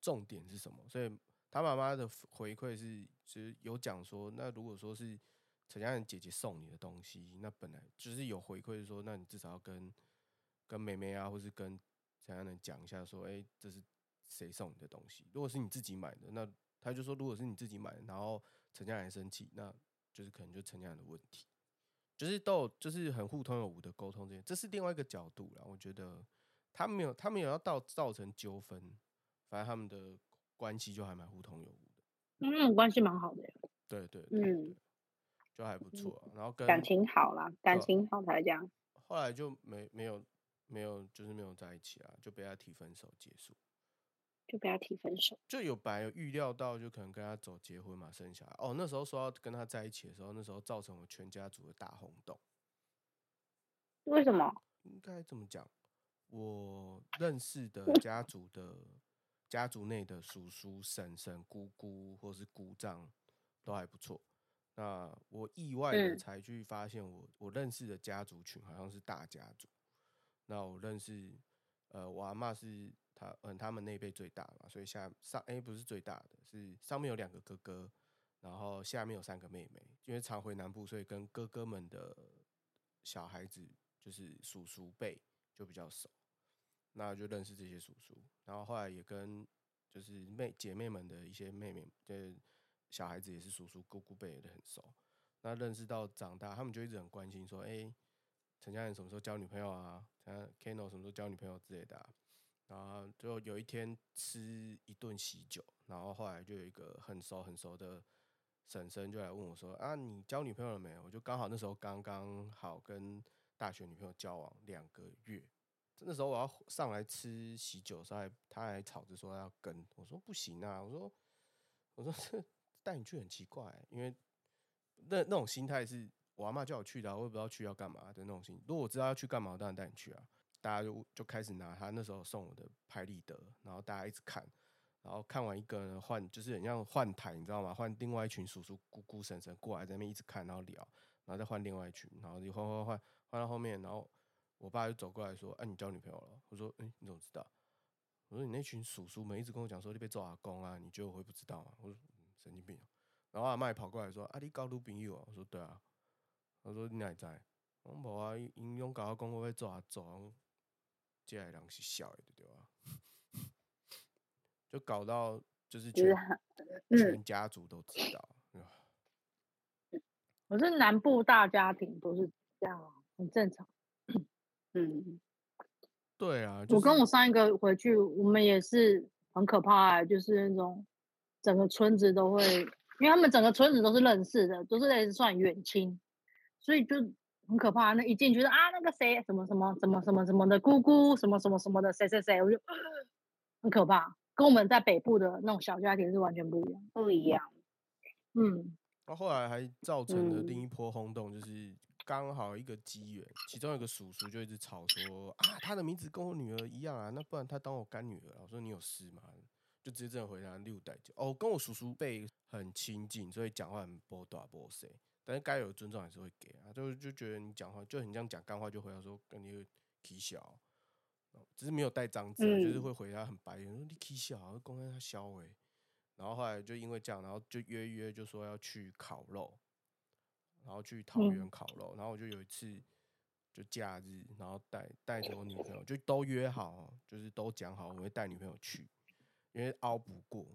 重点是什么，所以他妈妈的回馈是其实有讲说，那如果说是陈嘉仁姐姐送你的东西，那本来就是有回馈说，那你至少要跟跟妹妹啊，或是跟陈嘉仁讲一下说，哎、这是谁送你的东西？如果是你自己买的，那他就说，如果是你自己买的，然后陈家人生气，那就是可能就陈家人的问题，就是都有就是很互通有无的沟通这些，这是另外一个角度啦。我觉得他没有他没有要到造成纠纷，反正他们的关系就还蛮互通有无。嗯，关系蛮好的耶。对对对嗯就还不错啊、然后跟感情好啦，感情好才这样。后来就没没有没有就是没有在一起啊，就被他提分手结束。就不要提分手。就有白有预料到，就可能跟他走结婚嘛，生小孩。哦，那时候说要跟他在一起的时候，那时候造成我全家族的大轰动。为什么？应该这么讲，我认识的家族的家族内的叔叔、婶婶、姑姑或是姑丈都还不错。那我意外的嗯才去发现我，我认识的家族群好像是大家族。那我认识，呃，我阿嬷是他，嗯，他们那一辈最大嘛，所以下上哎、不是最大的，是上面有两个哥哥，然后下面有三个妹妹。因为常回南部，所以跟哥哥们的小孩子就是叔叔辈就比较熟，那就认识这些叔叔，然后后来也跟就是妹姐妹们的一些妹妹，就是小孩子也是叔叔姑姑辈的很熟。那认识到长大，他们就一直很关心说，哎、陈嘉仁什么时候交女朋友啊？陈 Keno 什么时候交女朋友之类的、啊。然后就有一天吃一顿喜酒，然后后来就有一个很熟很熟的婶婶就来问我说：“啊，你交女朋友了没有？”我就刚好那时候刚刚好跟大学女朋友交往两个月，那时候我要上来吃喜酒的时候还，他还吵着说要跟，我说不行啊，我说我说这带你去很奇怪、因为那那种心态是我阿妈叫我去的、我也不知道去要干嘛的那种心。如果我知道要去干嘛，我当然带你去啊。大家就就开始拿他那时候送我的拍立得，然后大家一直看，然后看完一个呢换就是很像换台，你知道吗？换另外一群叔叔姑姑婶婶过来在那边一直看，然后聊，然后再换另外一群，然后就换换换换到后面，然后我爸就走过来说：“哎、你交女朋友了？”我说：“哎、你怎么知道？”我说：“你那群叔叔们一直跟我讲说你被做阿公啊，你觉得我会不知道吗？”我说：“嗯神经病啊、然后阿妈也跑过来说：“啊，你交女朋友啊？”我说：“对啊。”他说：“你哪会知？”我无啊，因勇甲我讲我要做阿祖，这个人是笑的对吧？就搞到就是就是全嗯全家族都知道，对吧可是南部大家庭都是这样啊，很正常。嗯，对啊，就我跟我上一个回去，我们也是很可怕、欸，就是那种整个村子都会，因为他们整个村子都是认识的，都是类似算远亲，所以就很可怕。那一进去就啊，那个谁什么什么什么什么什么的姑姑，什么什么什么的谁谁谁，我就很可怕，跟我们在北部的那种小家庭是完全不一样。不一样。嗯，那后后来还造成了嗯另一波轰动，就是刚好一个机缘，其中有个叔叔就一直吵说啊，他的名字跟我女儿一样啊，那不然他当我干女儿啊。我说你有事吗？就直接这样回答六代就哦，跟我叔叔辈很亲近，所以讲话很波大波谁，但是该有的尊重还是会给啊。就就觉得你讲话就很像讲干话，就回答说跟你啼笑，哦只是没有带脏字啊，就是嗯会回答很白，说你啼笑，公开他笑诶。然后后来就因为这样，然后就约约就说要去烤肉，然后去桃园嗯。烤肉，然后我就有一次就假日，然后带带着我女朋友，就都约好，就是都讲好我会带女朋友去，因为熬不过，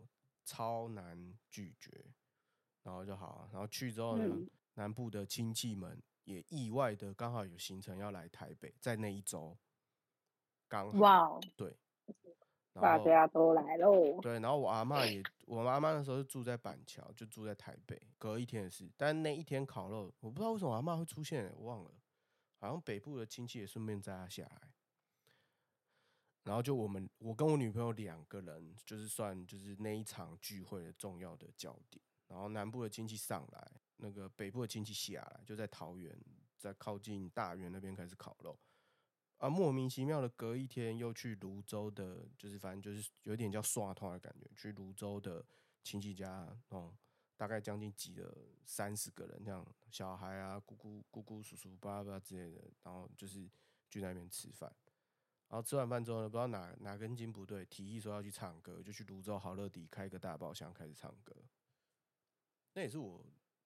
超难拒绝，然后就好啊，然后去之后呢，嗯。南部的亲戚们也意外的刚好有行程要来台北，在那一周，刚好对，然大后家都来喽。对，然后我阿嬷也，我阿嬷那时候是住在板桥，就住在台北，隔一天的事。但那一天烤肉，我不知道为什么我阿嬷会出现，我忘了，好像北部的亲戚也顺便载她下来。然后就我们，我跟我女朋友两个人，就是算就是那一场聚会的重要的焦点。然后南部的亲戚上来，那个北部的亲戚下来，就在桃园，在靠近大园那边开始烤肉。啊，莫名其妙的隔一天又去泸州的，就是反正就是有点叫刷团的感觉，去泸州的亲戚家，哦，大概将近挤了三十个人，这样小孩啊、姑姑、姑姑、叔叔、爸爸之类的，然后就是去那边吃饭。然后吃完饭之后呢，不知道哪哪根筋不对，提议说要去唱歌，就去泸州好乐迪开个大包厢开始唱歌。那也是我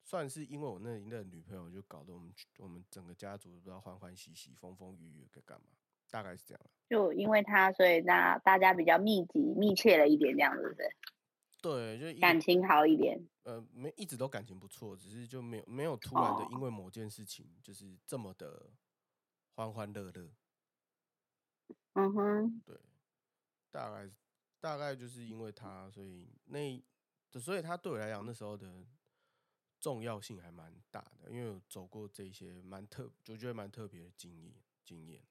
算是因为我那那个女朋友，就搞得我们我们整个家族都不知道欢欢喜喜、风风雨雨该干嘛，大概是这样啦就因为他，所以那大家比较密集、密切了一点，这样子，是？对，就感情好一点。呃没一直都感情不错，只是就没有没有突然的哦因为某件事情就是这么的欢欢乐乐。嗯哼，对，大概大概就是因为他，所以那所以他对我来讲那时候的重要性还蛮大的，因为有走过这些蛮特，我觉得蛮特别的经验经验。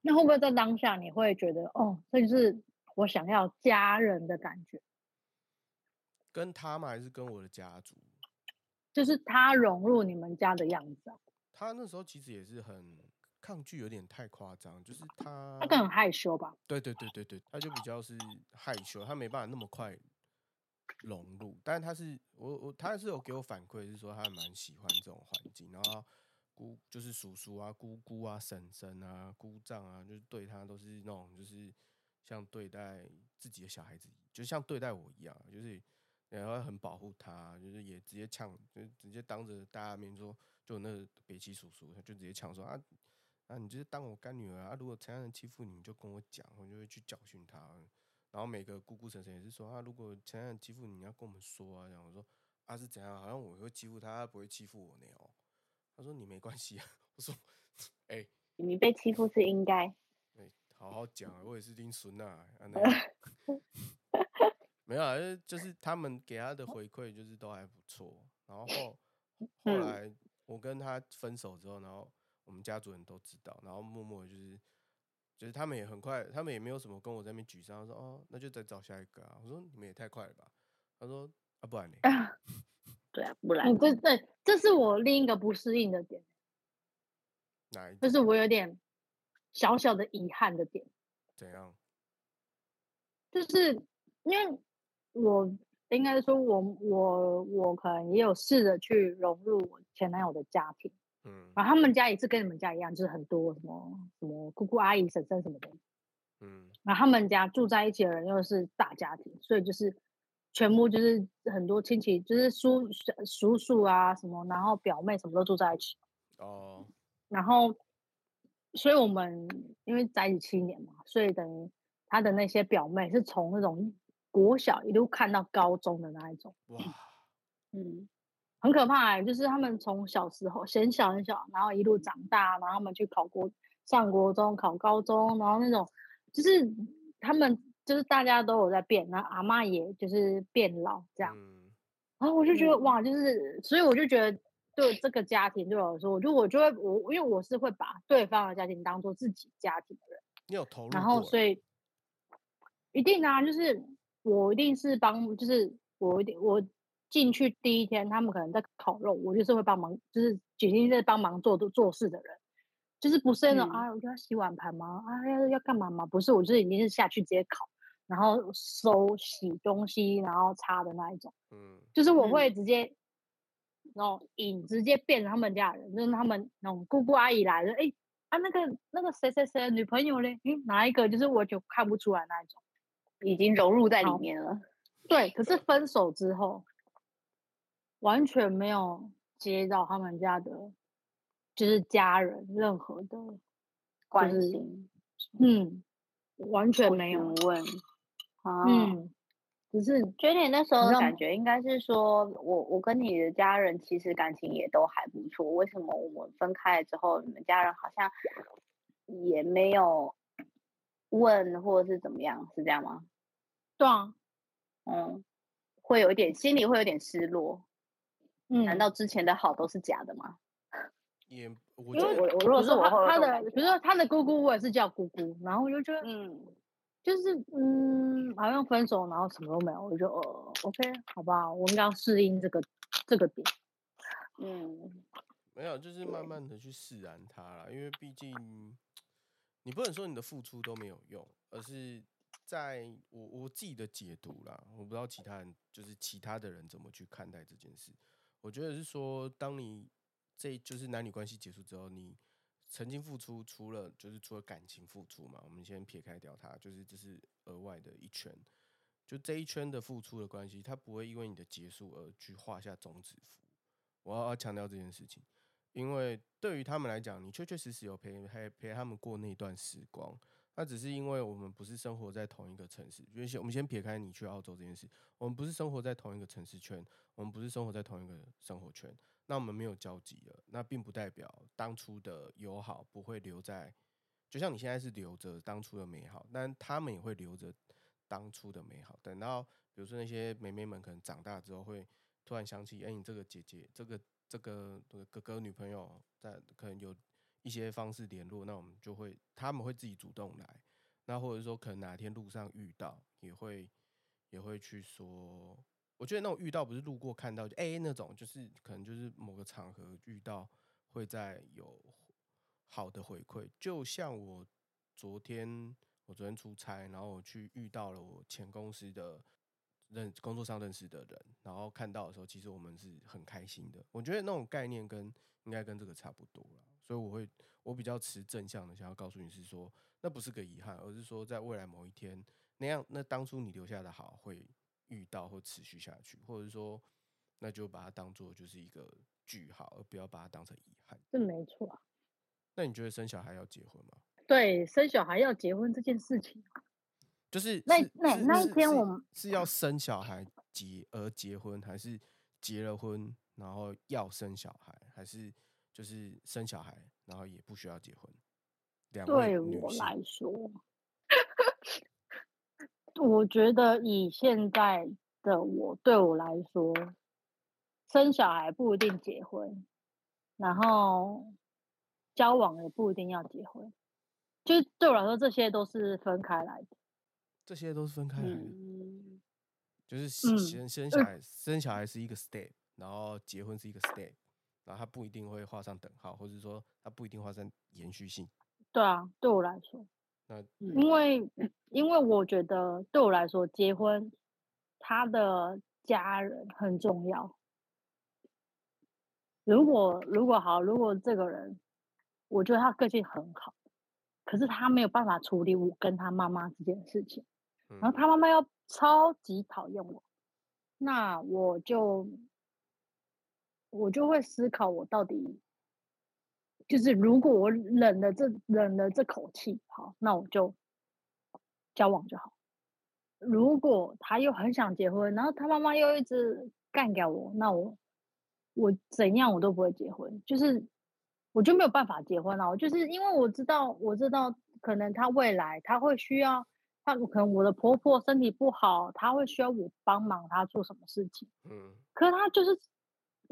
那会不会在当下你会觉得，哦，这就是我想要家人的感觉，跟他吗？还是跟我的家族？就是他融入你们家的样子啊？他那时候其实也是很抗拒，有点太夸张，就是他他更很害羞吧？对对对对对，他就比较是害羞，他没办法那么快融入。但是他是我我他是有给我反馈，是说他蛮喜欢这种环境，然后姑就是叔叔啊、姑姑啊、婶婶啊、姑丈啊，就是对他都是那种就是像对待自己的小孩子，就像对待我一样，就是然后很保护他，就是也直接呛，就直接当着大家面说，就那个北齐叔叔，他就直接呛说啊。啊，你就是当我干女儿啊！如果其他人欺负你，你就跟我讲，我就会去教训他。然后每个姑姑婶婶也是说啊，如果其他人欺负你，你要跟我们说啊。这样我说啊是怎样？好像我会欺负他，他不会欺负我呢哦。他说你没关系啊。我说哎你被欺负是应该。哎，好好讲啊，我也是听孙啊。啊那 没有啊，就是就是他们给他的回馈就是都还不错。然后后 来我跟他分手之后，然后我们家族人都知道，然后默默就是就是他们也很快，他们也没有什么跟我在那边沮丧，说哦那就再找下一个啊。我说你们也太快了吧。他说啊不然呢？对啊，不然嗯，这对，这是我另一个不适应的点，哪一就是我有点小小的遗憾的点，怎样？就是因为我应该说我我我可能也有试着去融入我前男友的家庭，嗯。然后他们家也是跟你们家一样，就是很多什么什么姑姑阿姨婶婶什么的，嗯。然后他们家住在一起的人又是大家庭，所以就是全部就是很多亲戚，就是叔叔叔啊什么，然后表妹什么都住在一起。哦。然后，所以我们因为在一起七年嘛，所以等于他的那些表妹是从那种国小一路看到高中的那一种，哇。嗯，很可怕、欸。就是他们从小时候很小很小，然后一路长大，然后他们去考国上国中、考高中，然后那种就是他们就是大家都有在变，然后阿妈也就是变老这样。嗯然后我就觉得嗯哇，就是，所以我就觉得对这个家庭对我来说，我就我就会我因为我是会把对方的家庭当做自己家庭的人，你有投入然后所以一定啊，就是我一定是帮，就是我一定我进去第一天，他们可能在烤肉，我就是会帮忙，就是决定在帮忙做做事的人，就是不是那种、嗯啊，我就要洗碗盘吗？啊，要要干嘛吗？不是，我就是已经是下去直接烤，然后收洗东西，然后擦的那一种。嗯就是我嗯会直接，那种引直接变成他们家人，就是他们那种姑姑阿姨来了，哎、啊那个那个谁谁谁的女朋友嘞，诶哪一个？就是我就看不出来那一种。已经融入在里面了。对，可是分手之后，完全没有接到他们家的，就是家人任何的关就是心嗯，完全没有，问啊，嗯，只是觉得你那时候的感觉应该是说，我我跟你的家人其实感情也都还不错，为什么我们分开了之后，你们家人好像也没有问或者是怎么样，是这样吗？对啊，嗯，会有一点心里会有点失落，嗯，难道之前的好都是假的吗？也我因为觉得我我如果说是我他他的，比如说他的姑姑，我也是叫姑姑，然后我就觉得，嗯，就是嗯，好像分手，然后什么都没有，我就呃，OK，好吧，我应该要适应这个这个点，嗯，没有，就是慢慢的去释然他啦，因为毕竟你不能说你的付出都没有用，而是在我我自己的解读啦，我不知道其他人就是其他的人怎么去看待这件事。我觉得是说，当你这就是男女关系结束之后，你曾经付出，除了就是除了感情付出嘛，我们先撇开掉它，就是这是额外的一圈。就这一圈的付出的关系，它不会因为你的结束而去画下终止符。我要要强调这件事情，因为对于他们来讲，你确确实实有陪陪陪他们过那段时光。那只是因为我们不是生活在同一个城市，就先我们先撇开你去澳洲这件事，我们不是生活在同一个城市圈，我们不是生活在同一个生活圈，那我们没有交集了，那并不代表当初的友好不会留在，就像你现在是留着当初的美好，但他们也会留着当初的美好。等到比如说那些妹妹们可能长大之后，会突然想起，哎、你这个姐姐，这个这个哥哥女朋友在可能有一些方式联络，那我们就会他们会自己主动来，那或者说可能哪天路上遇到，也会也会去说，我觉得那种遇到不是路过看到就哎、那种，就是可能就是某个场合遇到，会在有好的回馈。就像我昨天我昨天出差，然后我去遇到了我前公司的认工作上认识的人，然后看到的时候，其实我们是很开心的。我觉得那种概念跟应该跟这个差不多了，所以我会我比较持正向的，想要告诉你是说，那不是个遗憾，而是说在未来某一天那样，那当初你留下的好会遇到或持续下去，或者说那就把它当做就是一个句号，而不要把它当成遗憾。这没错啊。那你觉得生小孩要结婚吗？对，生小孩要结婚这件事情，就是那是是那那一是是天我们是要生小孩结而结婚，还是结了婚然后要生小孩，还是就是生小孩然后也不需要结婚？对我来说，我觉得以现在的我对我来说，生小孩不一定结婚，然后交往也不一定要结婚，就是对我来说，这些都是分开来的。这些都是分开来的，嗯，就是嗯先生小孩，生小孩是一个 step，然后结婚是一个 step，然后它不一定会画上等号，或者说它不一定画上延续性。对啊，对我来说，那嗯因为因为我觉得对我来说，结婚他的家人很重要。如果如果好，如果这个人，我觉得他个性很好，可是他没有办法处理我跟他妈妈这件事情，然后嗯他妈妈又超级讨厌我，那我就我就会思考，我到底就是如果我忍了这忍了这口气，好，那我就交往就好。如果他又很想结婚，然后他妈妈又一直干掉我，那我我怎样我都不会结婚，就是我就没有办法结婚了。我就是因为我知道，我知道可能他未来他会需要，他可能我的婆婆身体不好，他会需要我帮忙他做什么事情。嗯，可是他就是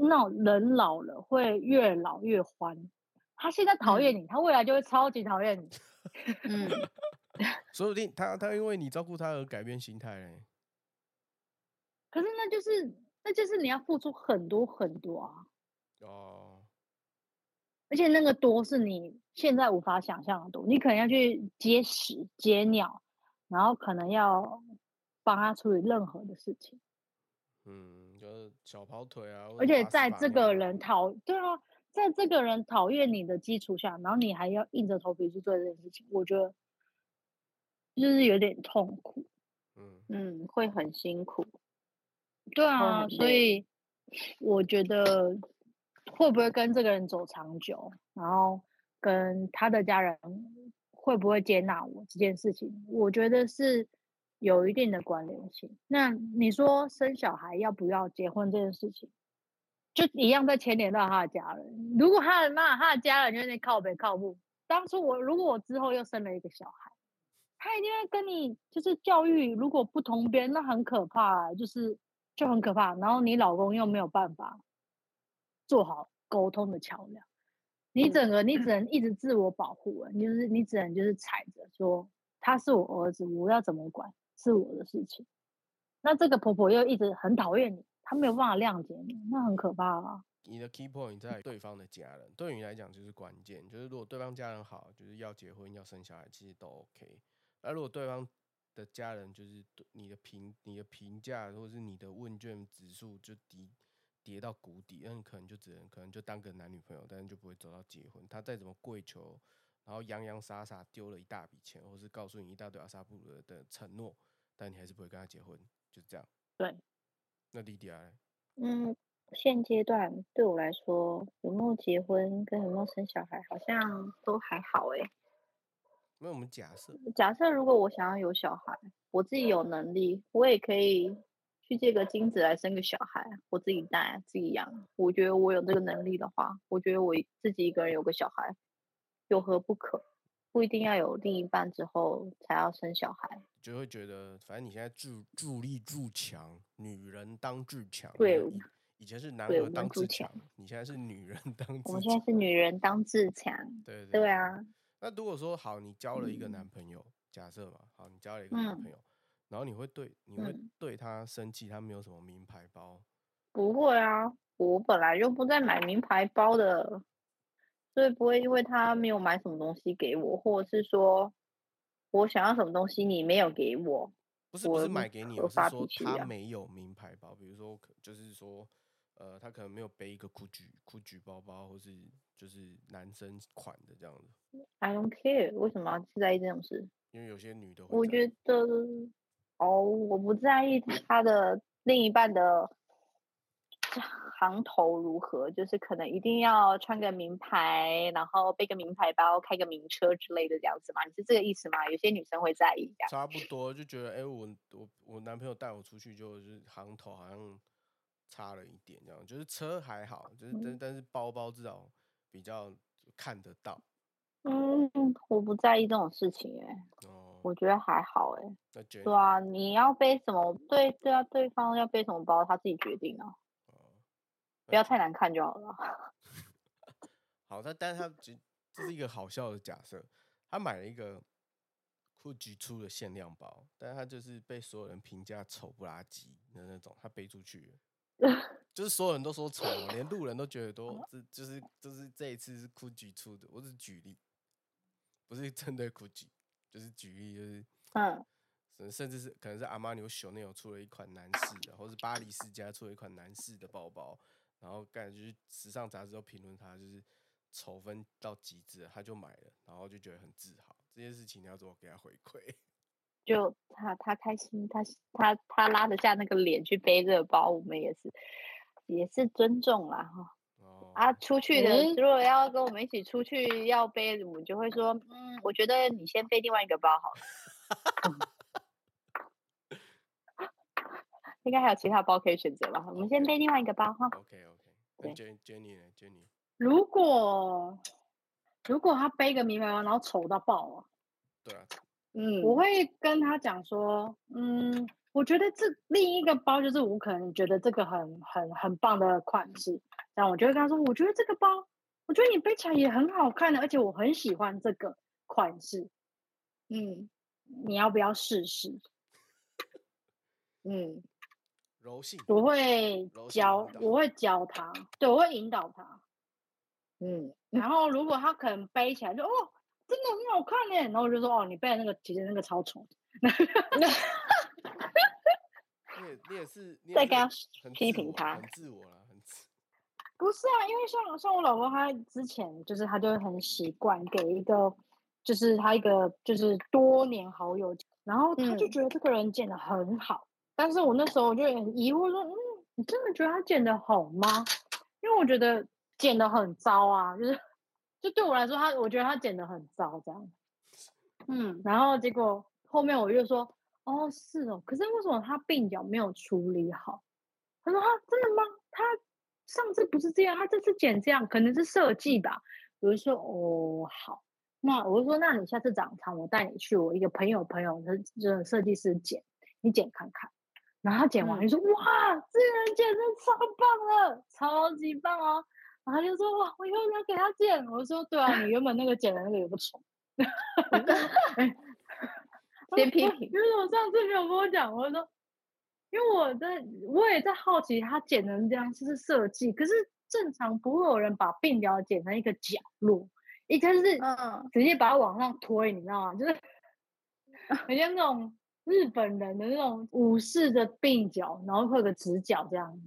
那种人老了会越老越欢。他现在讨厌你，他未来就会超级讨厌你。嗯，说不定他他因为你照顾他而改变心态嘞。可是那就是那就是你要付出很多很多啊，哦，而且那个多是你现在无法想象的多。你可能要去接屎接尿，然后可能要帮他处理任何的事情。嗯，就是小跑腿啊，而且在这个人讨对啊，在这个人讨厌你的基础下，然后你还要硬着头皮去做这件事情，我觉得就是有点痛苦。嗯，嗯，会很辛苦。对啊，所以我觉得会不会跟这个人走长久，然后跟他的家人会不会接纳我这件事情，我觉得是有一定的关联性。那你说生小孩要不要结婚这件事情，就一样在牵连到他的家人。如果他的妈他的家人就是靠北靠步，当初我如果我之后又生了一个小孩。他一定会跟你就是教育，如果不同边，那很可怕，就是就很可怕。然后你老公又没有办法做好沟通的桥梁，你整个你只能一直自我保护，你就是你只能就是踩着说他是我儿子，我要怎么管是我的事情。那这个婆婆又一直很讨厌你，她没有办法谅解你，那很可怕啊。你的 key point 在对方的家人，对你来讲就是关键。就是如果对方家人好，就是要结婚要生小孩，其实都 OK。而如果对方的家人就是你的评、你的评价，或者是你的问卷指数就低跌到谷底，那你可能就只能可能就当个男女朋友，但是就不会走到结婚。他再怎么跪求，然后洋洋洒洒丢了一大笔钱，或是告诉你一大堆阿萨布鲁的承诺，但你还是不会跟他结婚，就是这样。对。那莉迪亚嘞？嗯，现阶段对我来说，有没有结婚跟有没有生小孩，好像都还好诶、那我们假设，假设如果我想要有小孩，我自己有能力，我也可以去借个精子来生个小孩，我自己带自己养。我觉得我有这个能力的话，我觉得我自己一个人有个小孩，有何不可？不一定要有另一半之后才要生小孩。就会觉得，反正你现在助助力筑墙，女人当自强。对以以前是男儿对我们筑当自强，你现在是女人当自强。我们现在是女人当自强，对对对啊，那如果说好，你交了一个男嗯朋友，假设嘛，好，你交了一个男嗯朋友，然后你会对你会嗯对他生气，他没有什么名牌包，不会啊，我本来就不再买名牌包的，所以不会因为他没有买什么东西给我，或者是说我想要什么东西你没有给我，不是不是买给你，有我是说他没有名牌包，比如说就是说，呃，他可能没有背一个 GUCCI GUCCI 包包，或是就是男生款的这样子，I don't care，为什么要去在意这种事？因为有些女的我觉得哦，我不在意他的另一半的 行头如何，就是可能一定要穿个名牌，然后背个名牌包，开个名车之类的这样子吗？你是这个意思吗？有些女生会在意这样。差不多就觉得，哎、我我我男朋友带我出去就，就是行头好像差了一点，这样，就是车还好，就是但嗯但是包包至少比较看得到嗯，我不在意这种事情哎、哦。我觉得还好哎、对啊，你要背什么？对对啊，对方要背什么包，他自己决定啊，哦不要太难看就好了。好，他但是他只这是一个好笑的假设，他买了一个 GUCCI 出的限量包，但是他就是被所有人评价丑不拉几的那种，他背出去 就是所有人都说丑，连路人都觉得都这就是就是这一次是 GUCCI 出的，我只是举例，不是针对 GUCCI，就是举例就是。嗯，甚甚至是可能是阿玛尼、熊内有出了一款男士的，或是巴黎世家出了一款男士的包包，然后感觉就是时尚杂志都评论他就是丑分到极致了，他就买了，然后就觉得很自豪。这件事情你要怎么给他回馈？就他他开心，他他他拉得下那个脸去背这个包，我们也是也是尊重啦哈。哦，啊，出去的诶如果要跟我们一起出去要背，我们就会说，嗯，我觉得你先背另外一个包好了。应该还有其他包可以选择吧？我们先背另外一个包哈。OK OK，那 Jen Jenny 呢？Jenny 如果如果他背个名牌包，然后丑到爆啊，对啊，嗯，我会跟他讲说，嗯，我觉得这另一个包就是我可能觉得这个很很很棒的款式，然后我就会跟他说，我觉得这个包，我觉得你背起来也很好看的，而且我很喜欢这个款式，嗯你要不要试试？嗯柔性，我会教我会教他，对我会引导他。嗯，然后如果他可能背起来就哦，真的很好看耶，然后我就说哦，你背的那个其实那个超丑。你也你也是，你 也是再跟他很批评他很自我了，很自。不是啊，因为像像我老公，他之前就是他就会很习惯给一个，就是他一个就是多年好友，然后他就嗯觉得这个人剪的很好，但是我那时候我就很疑惑说，嗯，你真的觉得他剪的好吗？因为我觉得剪的很糟啊，就是就对我来说，他我觉得他剪的很糟这样。嗯，然后结果后面我就说，哦，是哦，可是为什么他鬓角没有处理好？他说，啊，真的吗？他上次不是这样，他这次剪这样，可能是设计吧。我就说，哦，好，那我就说，那你下次长长，我带你去我一个朋友朋友的这个设计师剪，你剪看看。然后他剪完就说，哇，这个人剪的超棒了，超级棒哦。然后他就说，哇，我以后要给他剪。我说，对啊，你原本那个剪的那个也不丑。先批评，因为我上次没有跟我讲，我说，因为我在我也在好奇他剪成这样是是设计，可是正常不会有人把鬓角剪成一个角落，一开始是直接把它往上推，你知道吗？就是 很像那种日本人的那种武士的鬓角，然后会有个直角这样，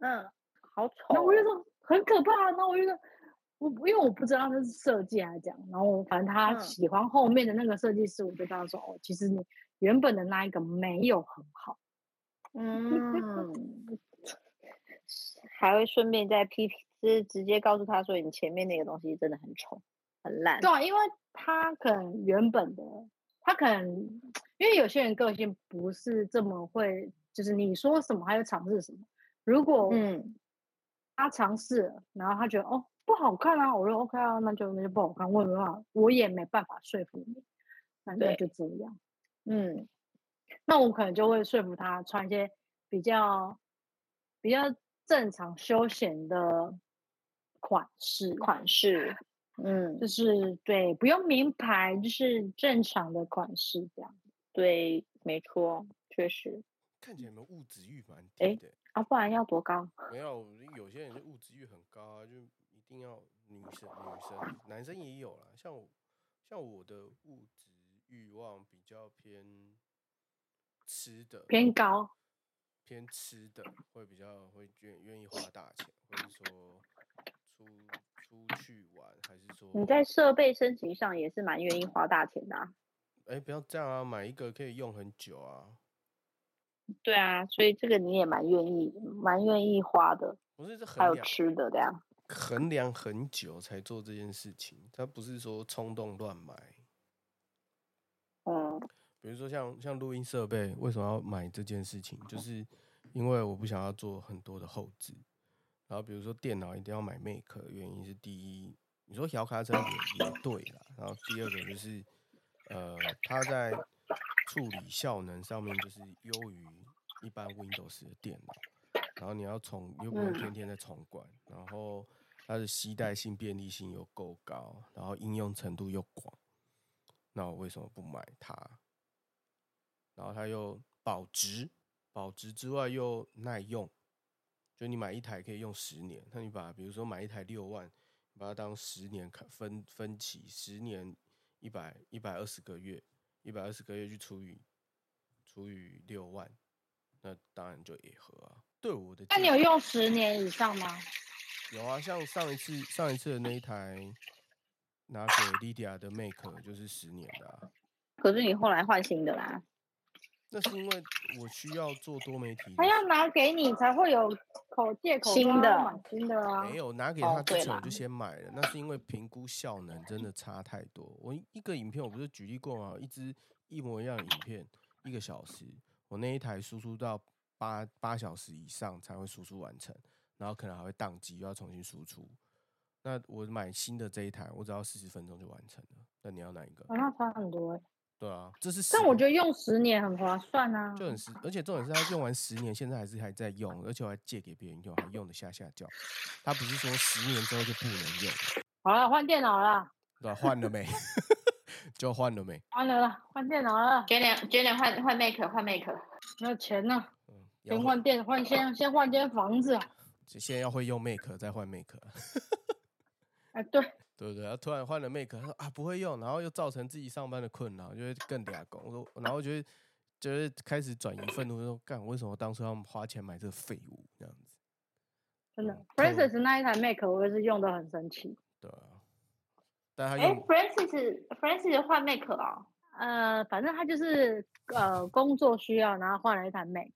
嗯，好丑。然后我就说很可怕，然后我就说。我因为我不知道那是设计还是这样，然后反正他喜欢后面的那个设计师，我就跟他说哦，其实你原本的那一个没有很好，嗯，还会顺便再批评，就是直接告诉他说你前面那个东西真的很丑很烂。对，因为他可能原本的他可能因为有些人个性不是这么会，就是你说什么他就尝试什么。如果嗯他尝试，然后他觉得哦。不好看啊！我说 OK 啊，那就那就不好看。我没办法，我也没办法说服你，反正就这样。嗯，那我可能就会说服他穿一些比较比较正常休闲的款式，款式。嗯，就是对，不用名牌，就是正常的款式这样。对，没错，确实。看起来你们物质欲蛮低的啊，不然要多高？没有，有些人就物质欲很高啊，就。一定要女生，女生，男生也有啦。像我，像我的物质欲望比较偏吃的，偏高，偏吃的会比较会愿愿意花大钱，或者说出说你在设备升级上也是蛮愿意花大钱的。哎，不要这样啊，买一个可以用很久啊。对啊，所以这个你也蛮愿意，蛮愿意花的。不是，这还有吃的这样。衡量很久才做这件事情，他不是说冲动乱买。嗯，比如说像像录音设备，为什么要买这件事情？就是因为我不想要做很多的后置。然后比如说电脑一定要买 Mac，原因是第一，你说摇卡车也也对了。然后第二个就是，呃，它在处理效能上面就是优于一般 Windows 的电脑。然后你要重又不用天天在重灌，然后。它的携带性、便利性又够高，然后应用程度又广，那我为什么不买它？然后它又保值，保值之外又耐用，就你买一台可以用十年。那你把比如说买一台六万，把它当十年看分分期，十年一百一百二十个月，一百二十个月去除以除以六万，那当然就也合啊。对我的，那你有用十年以上吗？有啊，像上一次上一次的那一台拿给 Lydia 的 Make 就是十年的，可是你后来换新的啦。那是因为我需要做多媒体，他要拿给你才会有口借口新的新的啊。没有拿给他之前我就先买了，那是因为评估效能真的差太多。我一个影片我不是举例过吗？一支一模一样的影片一个小时，我那一台输出到八八小时以上才会输出完成。然后可能还会宕机，又要重新输出。那我买新的这一台，我只要四十分钟就完成了。那你要哪一个？那差很多哎。对啊，这是。但我觉得用十年很划算啊。就很十，而且重点是他用完十年，现在还是还在用，而且我还借给别人用，还用的下下叫。他不是说十年之后就不能用。好了，换电脑了。对，换了没？就换了没？换了了，换电脑了。今年今年换换 Make 换 Make，没有钱呢。嗯。先换电，换先先换间房子。啊先要会用 Make，再换 Make。哎，对，对不对？他突然换了 Make，他说啊不会用，然后又造成自己上班的困扰，就会更俩工。我说，然后觉得，就是开始转移愤怒，说干，为什么当初要花钱买这个废物这样子？真的，Francis 那一台 Make 我也是用的很生气。对啊，但他哎 Francis，Francis 换 Make 啊？呃，反正他就是呃工作需要，然后换了一台 Make。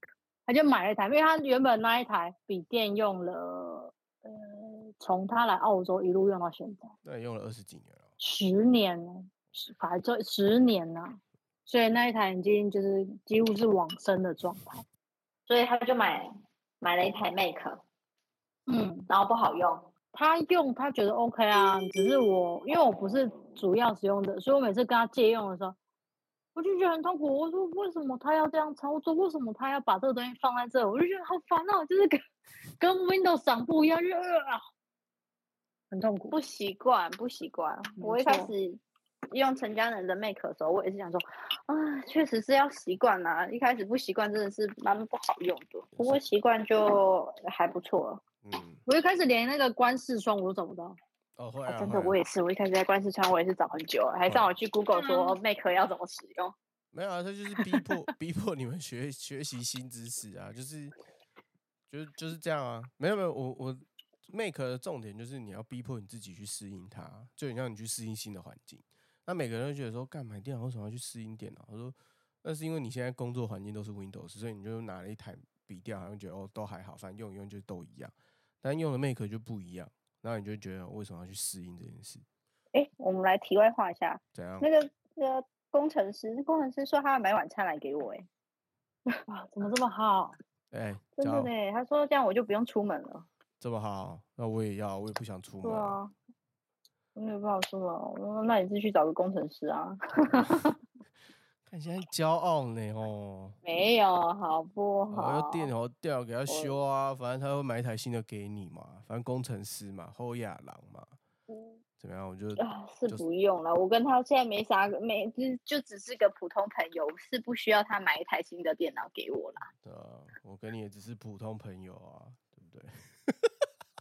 他就买了一台，因为他原本那一台笔电用了，呃，从他来澳洲一路用到现在，那用了二十几年了，十年了，十反正十年了，所以那一台已经就是几乎是往生的状态。所以他就买买了一台 Make，嗯，然后不好用。他用他觉得 OK 啊，只是我因为我不是主要使用者，所以我每次跟他借用的时候，我就觉得很痛苦。我说为什么他要这样操作？为什么他要把这个东西放在这？我就觉得好烦哦，就是跟跟 Windows 长不一样，就呃啊，很痛苦。不习惯，不习惯。我一开始用陈家人的 Make 的时候，我也是想说，啊，确实是要习惯啦。一开始不习惯真的是蛮不好用的，不过习惯就还不错了。嗯，我一开始连那个关视窗我都找不到。哦，会啊，啊真的，啊我也是，我一开始在关视窗，我也是找很久，还上网去 Google 说嗯 Make 要怎么使用。没有啊，他就是逼迫逼迫你们学学习新知识啊，就是就是就是这样啊。没有没有，我我 make 的重点就是你要逼迫你自己去适应它，就很像你去适应新的环境。那每个人都觉得说，干买电脑为什么要去适应电脑？他说那是因为你现在工作环境都是 Windows，所以你就拿了一台笔电，好像觉得哦都还好，反正用一用就都一样。但用了 make 就不一样，然后你就觉得为什么要去适应这件事？哎，我们来题外话一下，怎样？那个那个工程师，工程师说他要买晚餐来给我，哎，哇，怎么这么好？哎、真的呢，他说这样我就不用出门了。这么好，那我也要，我也不想出门。对啊，我没有办法出门，我说那你自己去找个工程师啊？看现在骄傲呢哦，没有，好不我好？要电脑掉给他修啊，反正他会买一台新的给你嘛，反正工程师嘛，后亚郎嘛，嗯怎么样？我就啊，是就是不用了。我跟他现在没啥，没就就只是个普通朋友，是不需要他买一台新的电脑给我啦。对啊，我跟你也只是普通朋友啊，对不对？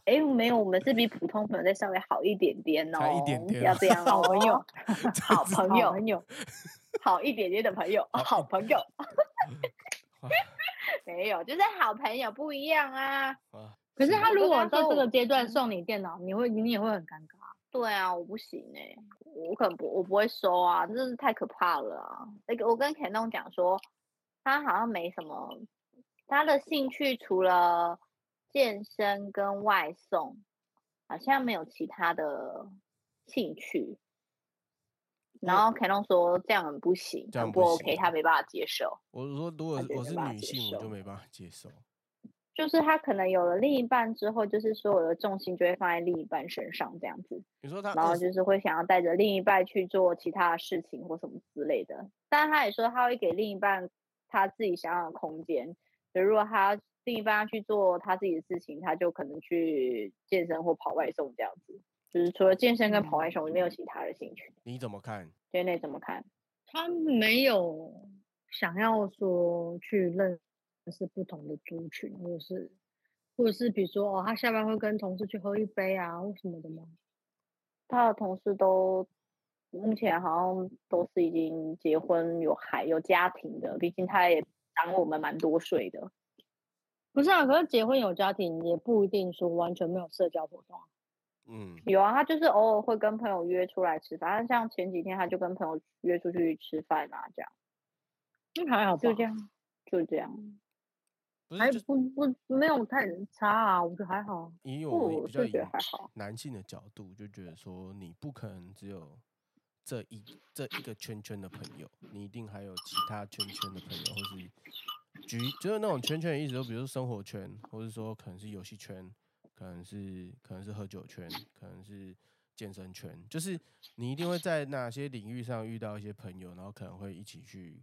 哎，没有，我们是比普通朋友再稍微好一点点哦，才一点点啊要这样、哦，好朋友，好朋友，好朋友，好一点点的朋友，好朋友，没有，就是好朋友不一样啊。啊，可是他如果我跟他说我到这个阶段嗯送你电脑，你会你也会很尴尬。对啊，我不行哎、我可能不，我不会收啊，真是太可怕了啊！那个我跟肯东讲说，他好像没什么，他的兴趣除了健身跟外送，好像没有其他的兴趣。然后肯东说这样很不行，这样不 OK，他没办法接受。我说如果我是女性，我就受没办法接受。就是他可能有了另一半之后，就是所有的重心就会放在另一半身上这样子。你说他然后就是会想要带着另一半去做其他的事情或什么之类的。但他也说他会给另一半他自己想要的空间，就如果他另一半要去做他自己的事情，他就可能去健身或跑外送这样子。就是除了健身跟跑外送，没有其他的兴趣。你怎么看？对，那怎么看？他没有想要说去认识不同的族群，或者是或者是比如说哦，他下班会跟同事去喝一杯啊，或什么的吗？他的同事都目前好像都是已经结婚有孩有家庭的，毕竟他也长我们蛮多岁的。不是啊，可是结婚有家庭也不一定说完全没有社交活动啊。嗯，有啊，他就是偶尔会跟朋友约出来吃饭，像前几天他就跟朋友约出去吃饭啊，这样那还好吧，就这样，就这样。还不是不不没有太差啊，我觉得还好。以不我觉得还好男性的角度，就觉得说你不可能只有这一这一个圈圈的朋友，你一定还有其他圈圈的朋友，或是局就是那种圈圈的意思，就比如说生活圈，或者说可能是游戏圈，可能是可能是喝酒圈，可能是健身圈，就是你一定会在哪些领域上遇到一些朋友，然后可能会一起去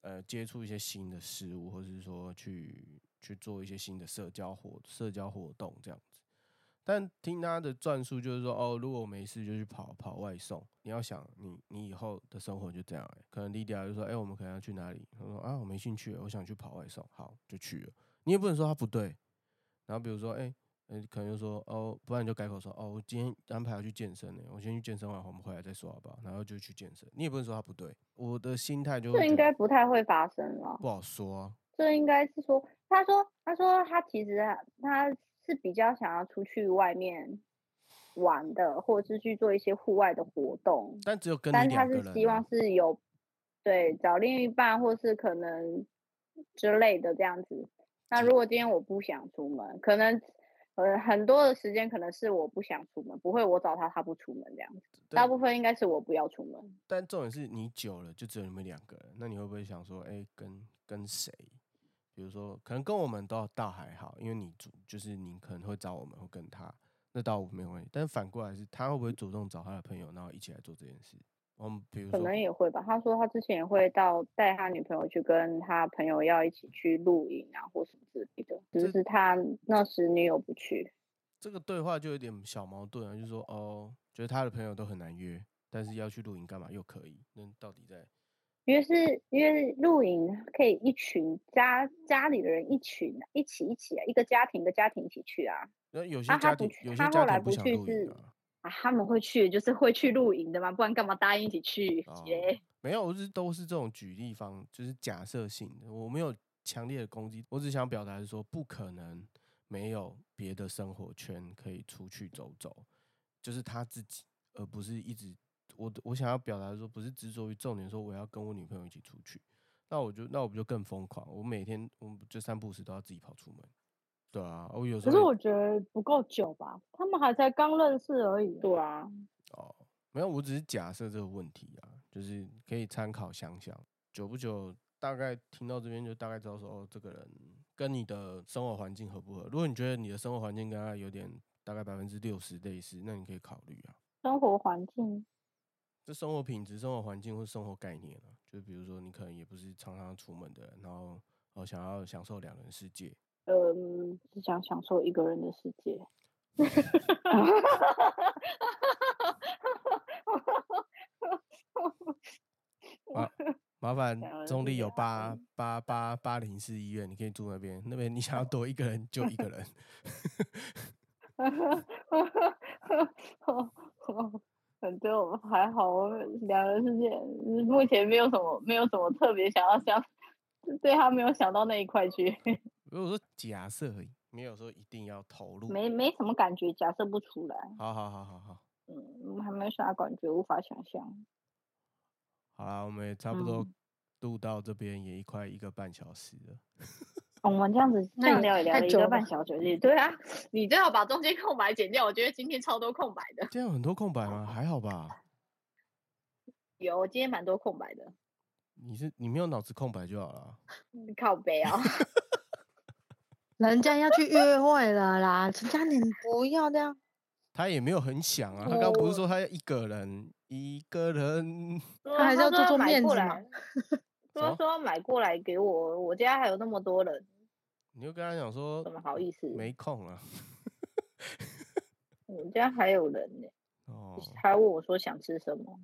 呃接触一些新的事物，或者是说去去做一些新的社交活社交活动这样。但听他的转述就是说，哦，如果我没事就去跑跑外送。你要想，你你以后的生活就这样、欸。可能莉迪亚就说，哎、我们可能要去哪里？他说啊，我没兴趣，我想去跑外送，好就去了。你也不能说他不对。然后比如说，哎、呃可能就说，哦，不然你就改口说，哦，我今天安排要去健身呢、我先去健身完，我们回来再说好不好？然后就去健身。你也不能说他不对。我的心态就会这应该不太会发生了。不好说啊。这应该是说，他说，他说他其实啊他是比较想要出去外面玩的，或者是去做一些户外的活动，但只有跟但他。是希望是有对找另一半，或是可能之类的这样子。那如果今天我不想出门，可能呃很多的时间可能是我不想出门，不会我找他他不出门这样子。大部分应该是我不要出门。但重点是你久了就只有你们两个人，那你会不会想说，哎、跟跟谁？比如说，可能跟我们倒倒还好，因为你主就是你可能会找我们，会跟他，那倒没有问题。但反过来是，他会不会主动找他的朋友，然后一起来做这件事？我们比如说，可能也会吧。他说他之前也会到带他女朋友去跟他朋友要一起去露营啊，或什么之类的。只是他那时女友不去。这个对话就有点小矛盾啊，就是说，哦，觉得他的朋友都很难约，但是要去露营干嘛又可以？那到底在？因为是因为露营可以一群家家里的人一群啊一起一起啊，一个家庭一个家庭一起去啊那有些家庭，有些家庭想去是露营啊。啊，他们会去就是会去露营的嘛，不然干嘛答应一起去？哦耶没有，我是都是这种举例方，就是假设性的，我没有强烈的攻击，我只想表达是说，不可能没有别的生活圈可以出去走走，就是他自己，而不是一直我我想要表达的说，不是执着于重点说我要跟我女朋友一起出去，那我就那我不就更疯狂？我每天我就三不五时都要自己跑出门，对啊，我有时候可是我觉得不够久吧，他们还才刚认识而已。对啊，哦，没有，我只是假设这个问题啊，就是可以参考想想，久不久，大概听到这边就大概知道说，哦，这个人跟你的生活环境合不合？如果你觉得你的生活环境跟他有点大概百分之六十类似，那你可以考虑啊。生活环境这生活品质、生活环境或生活概念啊，就比如说你可能也不是常常出门的人，然后哦想要享受两人世界，嗯，只想享受一个人的世界。麻烦中立有八八八八零四医院，你可以住那边，那边你想要多一个人就一个人。反正我还好，我两人世界目前没有什么没有什么特别想要想，对他没有想到那一块去，如果说假设而已，没有说一定要投入。没没什么感觉，假设不出来，好好好好好，嗯，还没有啥感觉，无法想象。好啦，我们也差不多嗯录到这边也一快一个半小时了。哦 我们这样子这那也样聊一聊一个半小时，对啊，你最好把中间空白剪掉，我觉得今天超多空白的。今天有很多空白吗？还好吧。有，我今天蛮多空白的，你是你没有脑子空白就好了。靠背啊。人家要去约会了啦，陈嘉玲不要这样。他也没有很想啊，他刚刚不是说他要一个人一个人？他还是要做做面子嘛说说买过来给我，我家还有那么多人，你就跟他讲说怎么好意思？没空啊。我家还有人呢，哦，他问我说想吃什么。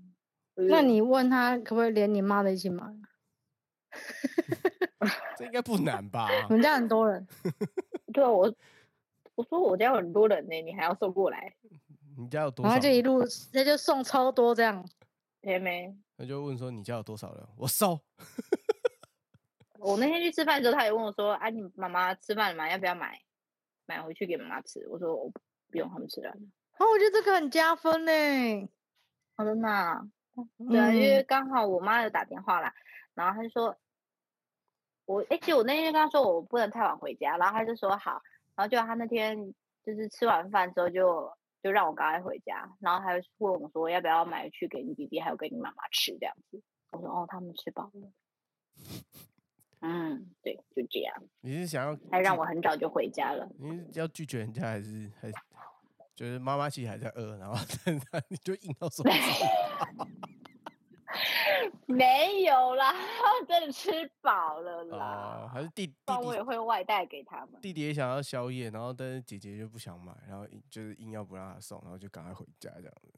那嗯你问他可不可以连你妈的一起买？这应该不难吧？我们家很多人，对啊，我我说我家有很多人呢，你还要送过来，你家有多少然后？就一路那就送超多这样。也没？他就问说你家有多少人？我收。我那天去吃饭的时候，他也问我说：“啊，你妈妈吃饭了吗？要不要买买回去给妈妈吃？”我说：“我不用，他们吃了。然后我觉得这个很加分呢。”哦，真的啊、对啊，因为嗯刚好我妈有打电话来，然后他就说，我哎，其实我那天跟他说我不能太晚回家，然后他就说好，然后就他那天就是吃完饭之后就就让我赶快回家，然后还问我说要不要买去给你弟弟还有给你妈妈吃这样子，我说哦，他们吃饱了，嗯，对，就这样，你是想要。还让我很早就回家了，你是要拒绝人家，还是还是就是妈妈其实还在饿，然后但 是你就硬要说 没有啦，真的吃饱了哦，啦，还是弟弟我也弟会外带给他们。弟弟也想要宵夜，然后但是姐姐就不想买，然后就是硬要不让他送，然后就赶快回家这样子。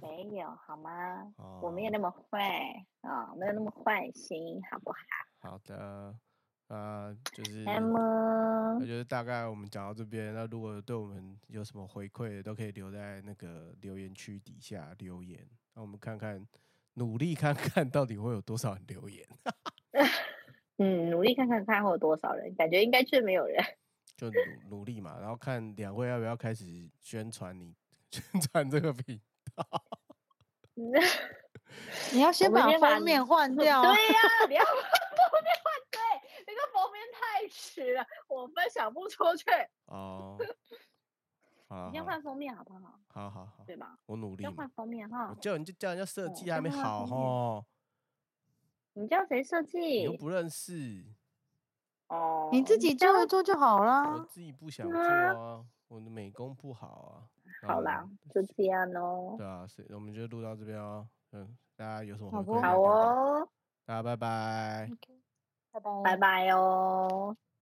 没有好吗？哦，我没有那么坏啊、没有那么坏心，好不好？好的，那就是那就是大概我们讲到这边。那如果对我们有什么回馈的，都可以留在那个留言区底下留言，那我们看看，努力看看到底会有多少人留言，嗯，努力看看看会有多少人，感觉应该是没有人。就努努力嘛，然后看两位要不要开始宣传你 宣传这个频道。你要先把封面换掉啊。对呀、你要把封面换对，那个封面太迟了，我分享不出去。哦，好你先好换封面好不好？好好好，对吧？我努力嘛要换。封面哈我哈。叫你就叫人家设哦计还没好哈，你叫谁设你计又？不认识，哦，你自己叫做一做就好了我。自己不想做啊，我的美工不好啊。好啦，就这样哦。对啊，所以我们就录到这边哦。嗯，大家有什么好不回馈？好，哦，大家拜拜。拜拜。拜拜哦。